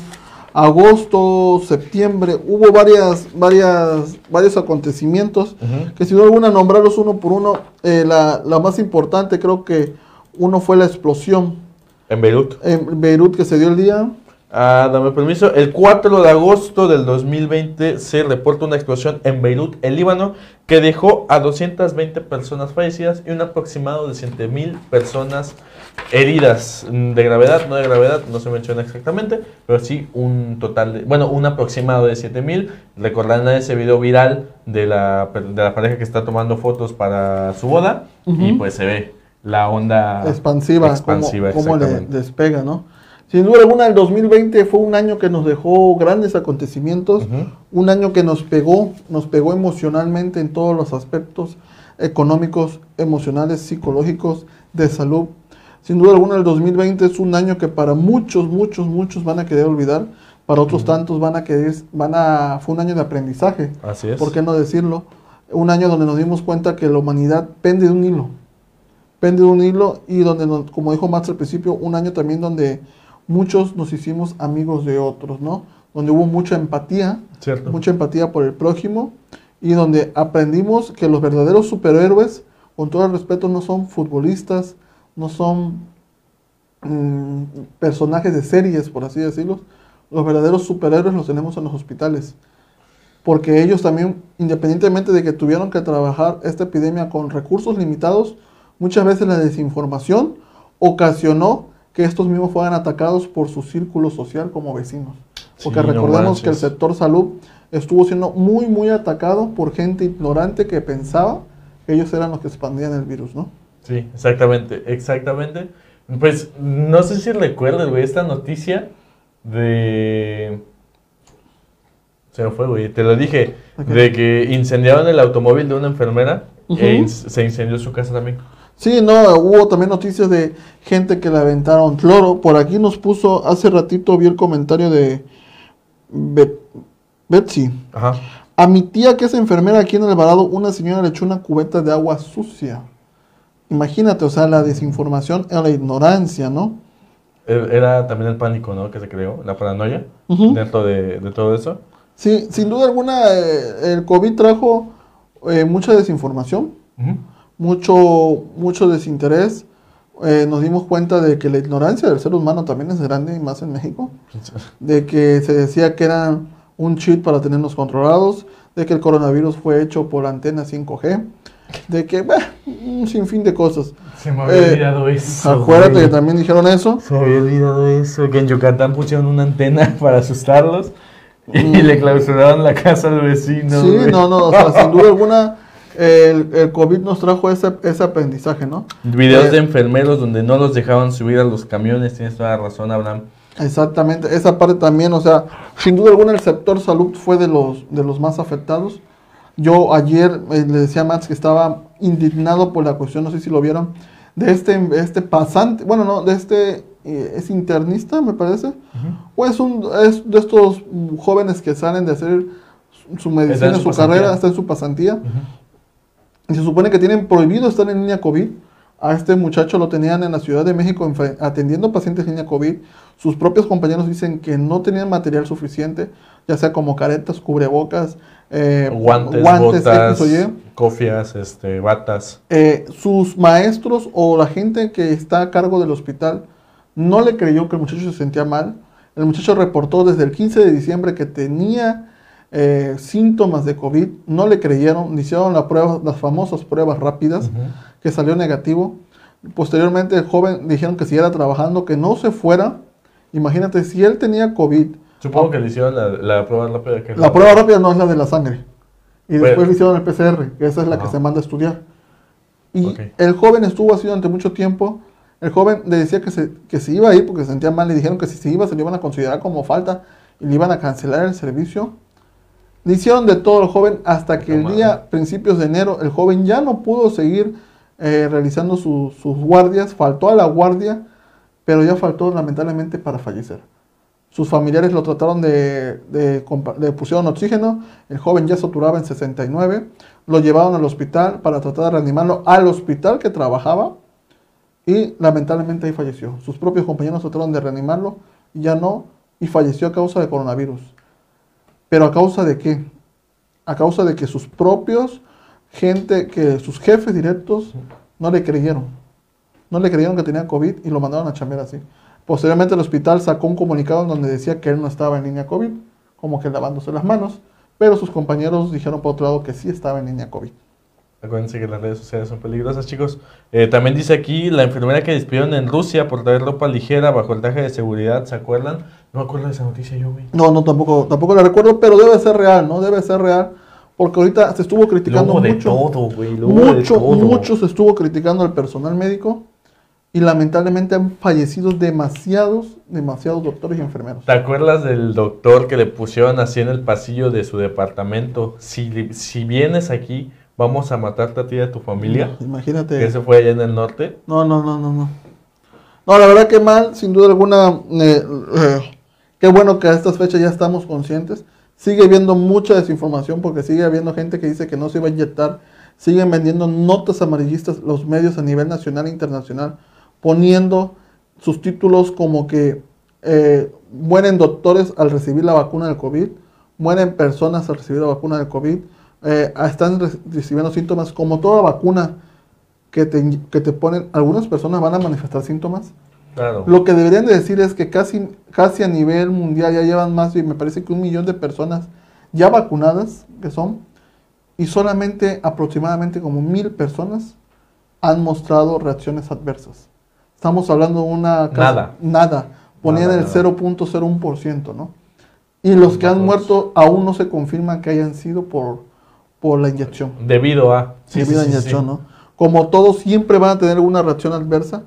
Speaker 1: agosto, septiembre, hubo varias, varias, varios acontecimientos que sin duda alguna nombrarlos uno por uno, eh, la, la más importante creo que uno fue la explosión
Speaker 2: En Beirut.
Speaker 1: en Beirut que se dio el día.
Speaker 2: Ah, dame permiso. El 4 de agosto del 2020 se reporta una explosión en Beirut, en Líbano, que dejó a 220 personas fallecidas y un aproximado de 7.000 personas heridas mm, de gravedad, no de gravedad, no se menciona exactamente, pero sí un total de, bueno, un aproximado de 7.000. Recordarán ese video viral de la, de la pareja que está tomando fotos para su boda y
Speaker 1: Ujú.
Speaker 2: pues se ve la onda
Speaker 1: expansiva,
Speaker 2: expansiva,
Speaker 1: cómo, cómo le despega, ¿no? Sin duda alguna, el 2020 fue un año que nos dejó grandes acontecimientos, un año que nos pegó, nos pegó emocionalmente en todos los aspectos económicos, emocionales, psicológicos, de salud. Sin duda alguna, el 2020 es un año que para muchos, muchos, muchos van a querer olvidar, para otros tantos van a querer, van a, fue un año de aprendizaje,
Speaker 2: Así es.
Speaker 1: ¿por qué no decirlo? Un año donde nos dimos cuenta que la humanidad pende de un hilo, pende de un hilo y donde, nos- como dijo Max al principio, un año también donde muchos nos hicimos amigos de otros, ¿no? Donde hubo mucha empatía,
Speaker 2: Cierto.
Speaker 1: mucha empatía por el prójimo y donde aprendimos que los verdaderos superhéroes, con todo el respeto, no son futbolistas, no son mm, personajes de series, por así decirlo. Los verdaderos superhéroes los tenemos en los hospitales. Porque ellos también, independientemente de que tuvieron que trabajar esta epidemia con recursos limitados, muchas veces la desinformación ocasionó que estos mismos fueran atacados por su círculo social como vecinos. Porque
Speaker 2: Sí, no
Speaker 1: recordemos que el sector salud estuvo siendo muy, muy atacado por gente ignorante que pensaba que ellos eran los que expandían el virus, ¿no?
Speaker 2: Sí, exactamente, exactamente. Pues no sé si recuerdas, güey, esta noticia de... Se me fue, güey, te lo dije, de que incendiaron el automóvil de una enfermera
Speaker 1: Ujú.
Speaker 2: e in- se incendió su casa también.
Speaker 1: Sí, no, hubo también noticias de gente que le aventaron cloro. Por aquí nos puso, hace ratito vi el comentario de Be- Betsy.
Speaker 2: Ajá.
Speaker 1: A mi tía que es enfermera aquí en Alvarado, una señora le echó una cubeta de agua sucia. Imagínate, o sea, la desinformación y la ignorancia, ¿no?
Speaker 2: E- Era también el pánico, ¿no? Que se creó, la paranoia dentro de, de todo eso.
Speaker 1: Sí, sin duda alguna, eh, el COVID trajo eh, mucha desinformación. Mucho, mucho desinterés. Eh, nos dimos cuenta de que la ignorancia del ser humano también es grande, y más en México. De que se decía que era un cheat para tenernos controlados, de que el coronavirus fue hecho por antenas 5G, de que, bah, un sinfín de cosas.
Speaker 2: Se me
Speaker 1: había olvidado Acuérdate que también dijeron eso.
Speaker 2: Se me había olvidado eso, que en Yucatán pusieron una antena [laughs] para asustarlos y
Speaker 1: Mm.
Speaker 2: le clausuraron la casa al vecino.
Speaker 1: sí,
Speaker 2: güey.
Speaker 1: no, no, o sea, sin duda alguna, el, el COVID nos trajo ese, ese aprendizaje, ¿no?
Speaker 2: Videos
Speaker 1: Eh,
Speaker 2: de enfermeros donde no los dejaban subir a los camiones, tienes toda la razón, Abraham.
Speaker 1: Exactamente, esa parte también, o sea, sin duda alguna el sector salud fue de los, de los más afectados. Yo ayer eh, le decía a Max que estaba indignado por la cuestión, no sé si lo vieron, de este, este pasante, bueno, no, de este, eh, es internista, me parece, o es, un, es de estos jóvenes que salen de hacer su, medicina, su, carrera, está en su pasantía, se supone que tienen prohibido estar en línea COVID. A este muchacho lo tenían en la Ciudad de México atendiendo pacientes en línea COVID. Sus propios compañeros dicen que no tenían material suficiente, ya sea como caretas, cubrebocas, eh,
Speaker 2: Guantes,
Speaker 1: guantes,
Speaker 2: botas,
Speaker 1: X
Speaker 2: cofias, este, batas.
Speaker 1: Eh, sus maestros o la gente que está a cargo del hospital no le creyó que el muchacho se sentía mal. El muchacho reportó desde el 15 de diciembre que tenía eh, síntomas de COVID. No le creyeron, le hicieron la prueba, las famosas pruebas rápidas, que salió negativo. Posteriormente el joven dijeron que siguiera trabajando, que no se fuera. Imagínate, si él tenía COVID,
Speaker 2: Supongo que le hicieron la, la prueba rápida. Que
Speaker 1: la prueba rápida no es la de la sangre. Y después le hicieron el PCR, que esa es la que se manda a estudiar. Y
Speaker 2: Ok.
Speaker 1: el joven estuvo así durante mucho tiempo El joven le decía que se, que se iba a ir porque se sentía mal. Le dijeron que si se iba se le iban a considerar como falta y le iban a cancelar el servicio. Le hicieron de todo el joven hasta que el día, principios de enero, el joven ya no pudo seguir eh, realizando sus guardias, faltó a la guardia, pero ya faltó lamentablemente para fallecer. Sus familiares lo trataron de, de, le pusieron oxígeno, el joven ya saturaba en 69, lo llevaron al hospital para tratar de reanimarlo al hospital que trabajaba y lamentablemente ahí falleció. Sus propios compañeros trataron de reanimarlo y ya no, y falleció a causa de coronavirus. ¿Pero a causa de qué? A causa de que sus propios gente, que sus jefes directos no le creyeron. No le creyeron que tenía COVID y lo mandaron a chambear así. Posteriormente el hospital sacó un comunicado en donde decía que él no estaba en línea COVID, como que lavándose las manos, pero sus compañeros dijeron por otro lado que sí estaba en línea COVID.
Speaker 2: Acuérdense que las redes sociales son peligrosas, chicos. Eh, también dice aquí la enfermera que despidieron en Rusia por traer ropa ligera bajo el traje de seguridad, ¿se acuerdan? No me acuerdo de esa noticia yo, güey.
Speaker 1: No, no, tampoco, tampoco la recuerdo, pero debe ser real, ¿no? Debe ser real. Porque ahorita se estuvo criticando mucho. De todo, güey. Mucho, mucho se estuvo criticando al personal médico y lamentablemente han fallecido demasiados, demasiados doctores y enfermeros.
Speaker 2: ¿Te acuerdas del doctor que le pusieron así en el pasillo de su departamento? Si, si vienes aquí, vamos a matarte a ti y a tu familia.
Speaker 1: imagínate.
Speaker 2: Que se fue allá en el norte.
Speaker 1: No, no, no, no, no. No, la verdad que mal, sin duda alguna. Eh, eh, qué bueno que a estas fechas ya estamos conscientes. Sigue habiendo mucha desinformación porque sigue habiendo gente que dice que no se iba a inyectar. Siguen vendiendo notas amarillistas los medios a nivel nacional e internacional poniendo sus títulos como que eh, mueren doctores al recibir la vacuna del COVID, mueren personas al recibir la vacuna del COVID, eh, están recibiendo síntomas como toda vacuna que te, que te ponen, algunas personas van a manifestar síntomas. Claro. Lo que deberían de decir es que casi, casi a nivel mundial ya llevan más y me parece que un millón de personas ya vacunadas que son y solamente aproximadamente como mil personas han mostrado reacciones adversas. Estamos hablando de una...
Speaker 2: Nada.
Speaker 1: Nada. Ponían el 0.01%, ¿no? Y los que han muerto aún no se confirman que hayan sido por, por la inyección.
Speaker 2: Debido a...
Speaker 1: Debido a la inyección, ¿no? Como todos siempre van a tener alguna reacción adversa,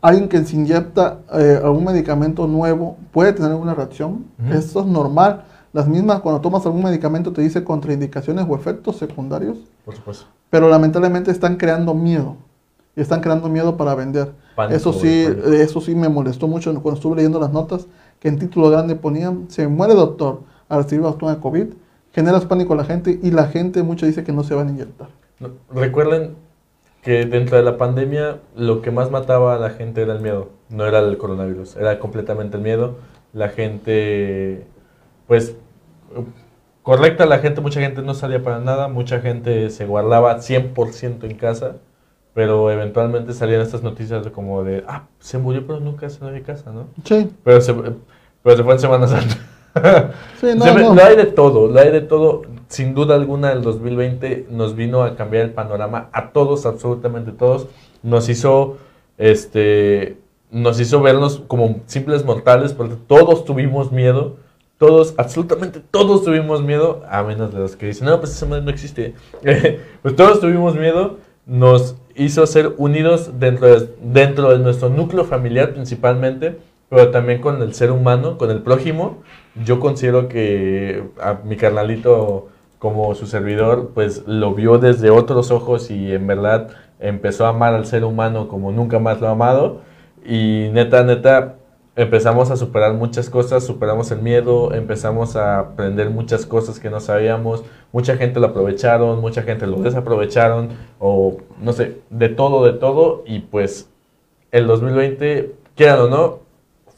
Speaker 1: alguien que se inyecta eh, algún medicamento nuevo puede tener alguna reacción. Eso es normal. Las mismas, cuando tomas algún medicamento, te dice contraindicaciones o efectos secundarios.
Speaker 2: Por supuesto.
Speaker 1: Pero lamentablemente están creando miedo. Y están creando miedo para vender eso sí, eso sí me molestó mucho cuando estuve leyendo las notas, que en título grande ponían, se muere doctor al recibir vacuna de COVID, generas pánico a la gente y la gente mucho dice que no se van a inyectar.
Speaker 2: Recuerden que dentro de la pandemia lo que más mataba a la gente era el miedo, no era el coronavirus, era completamente el miedo. La gente, pues, correcta, la gente, mucha gente no salía para nada, mucha gente se guardaba 100% en casa pero eventualmente salían estas noticias de como de, ah, se murió pero nunca salió de casa, ¿no?
Speaker 1: Sí.
Speaker 2: Pero se, pero se fue en Semana Santa. Sí, no, Lo hay de todo, lo hay de todo. Sin duda alguna el 2020 nos vino a cambiar el panorama a todos, absolutamente todos. Nos hizo, este, nos hizo vernos como simples mortales porque todos tuvimos miedo. Todos, absolutamente todos tuvimos miedo, a menos de los que dicen, no, pues esa madre no existe. [laughs] pues todos tuvimos miedo, nos hizo ser unidos dentro de, dentro de nuestro núcleo familiar principalmente, pero también con el ser humano, con el prójimo. Yo considero que a mi carnalito como su servidor, pues lo vio desde otros ojos y en verdad empezó a amar al ser humano como nunca más lo ha amado. Y neta, neta, empezamos a superar muchas cosas, superamos el miedo, empezamos a aprender muchas cosas que no sabíamos, mucha gente lo aprovecharon, mucha gente lo desaprovecharon, o no sé, de todo, de todo, y pues el 2020, quieran o no,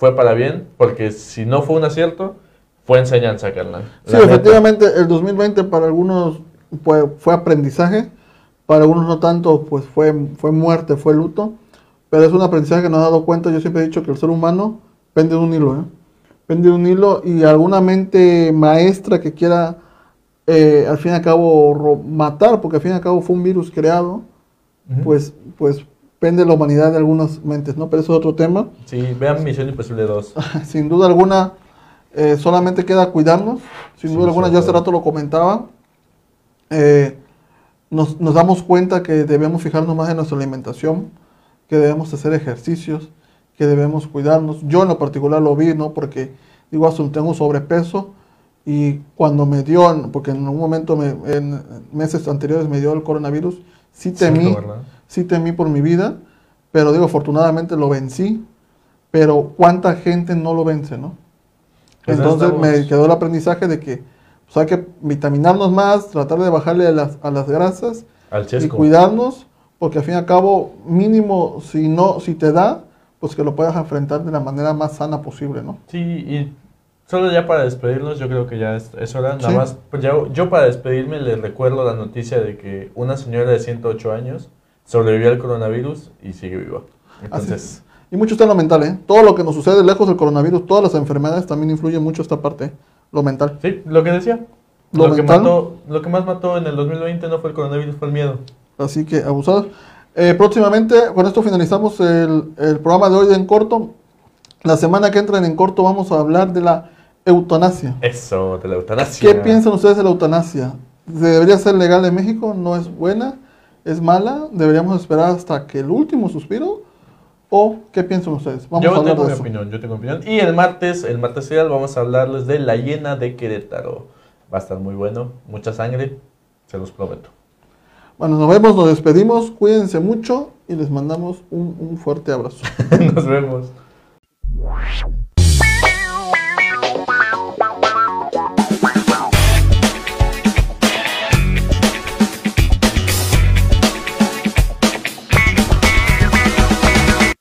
Speaker 2: fue para bien, porque si no fue un acierto, fue enseñanza, carnal.
Speaker 1: Sí, efectivamente, el 2020 para algunos fue, fue aprendizaje, para algunos no tanto, pues fue, fue muerte, fue luto, pero es un aprendizaje que nos ha dado cuenta, yo siempre he dicho que el ser humano Pende de un hilo, ¿eh? Pende de un hilo y alguna mente maestra que quiera eh, al fin y al cabo matar, porque al fin y al cabo fue un virus creado, pues, pues pende la humanidad de algunas mentes, ¿no? Pero eso es otro tema.
Speaker 2: Sí, vean Misión Imposible 2. [laughs]
Speaker 1: Sin duda alguna, eh, solamente queda cuidarnos. Sin duda alguna, ya hace rato lo comentaba. Eh, nos, nos, damos cuenta que debemos fijarnos más en nuestra alimentación, que debemos hacer ejercicios, que debemos cuidarnos. Yo en lo particular lo vi, ¿no? Porque digo, hasta tengo sobrepeso y cuando me dio, porque en un momento, me, en meses anteriores me dio el coronavirus, sí temí, sí temí por mi vida, pero digo, afortunadamente lo vencí, pero cuánta gente no lo vence, ¿no? Pues Entonces me quedó el aprendizaje de que pues, hay que vitaminarnos más, tratar de bajarle a las, a las grasas y cuidarnos, porque al fin y al cabo, mínimo, si no, si te da, pues que lo puedas enfrentar de la manera más sana posible, ¿no?
Speaker 2: Sí, y solo ya para despedirnos, yo creo que ya es, hora. Nada más, pues yo, yo para despedirme les recuerdo la noticia de que una señora de 108 años sobrevivió al coronavirus y sigue viva. Entonces...
Speaker 1: Y mucho está en lo mental, ¿eh? Todo lo que nos sucede lejos del coronavirus, todas las enfermedades también influyen mucho esta parte, lo mental.
Speaker 2: Sí, lo que decía. Lo, que mató, lo que más mató en el 2020 no fue el coronavirus, fue el miedo.
Speaker 1: Así que abusados. Eh, próximamente, con esto finalizamos el, el, programa de hoy de En Corto. La semana que entra en En Corto vamos a hablar de la eutanasia.
Speaker 2: Eso, de la eutanasia.
Speaker 1: ¿Qué piensan ustedes de la eutanasia? ¿Debería ser legal en México? ¿No es buena? ¿Es mala? ¿Deberíamos esperar hasta que el último suspiro? ¿O qué piensan ustedes?
Speaker 2: Vamos yo a hablar tengo mi opinión, yo tengo mi opinión. Y el martes, el martes serial, vamos a hablarles de la hiena de Querétaro. Va a estar muy bueno, mucha sangre, se los prometo.
Speaker 1: Bueno, nos vemos, nos despedimos, cuídense mucho y les mandamos un, un fuerte abrazo. [laughs]
Speaker 2: nos vemos.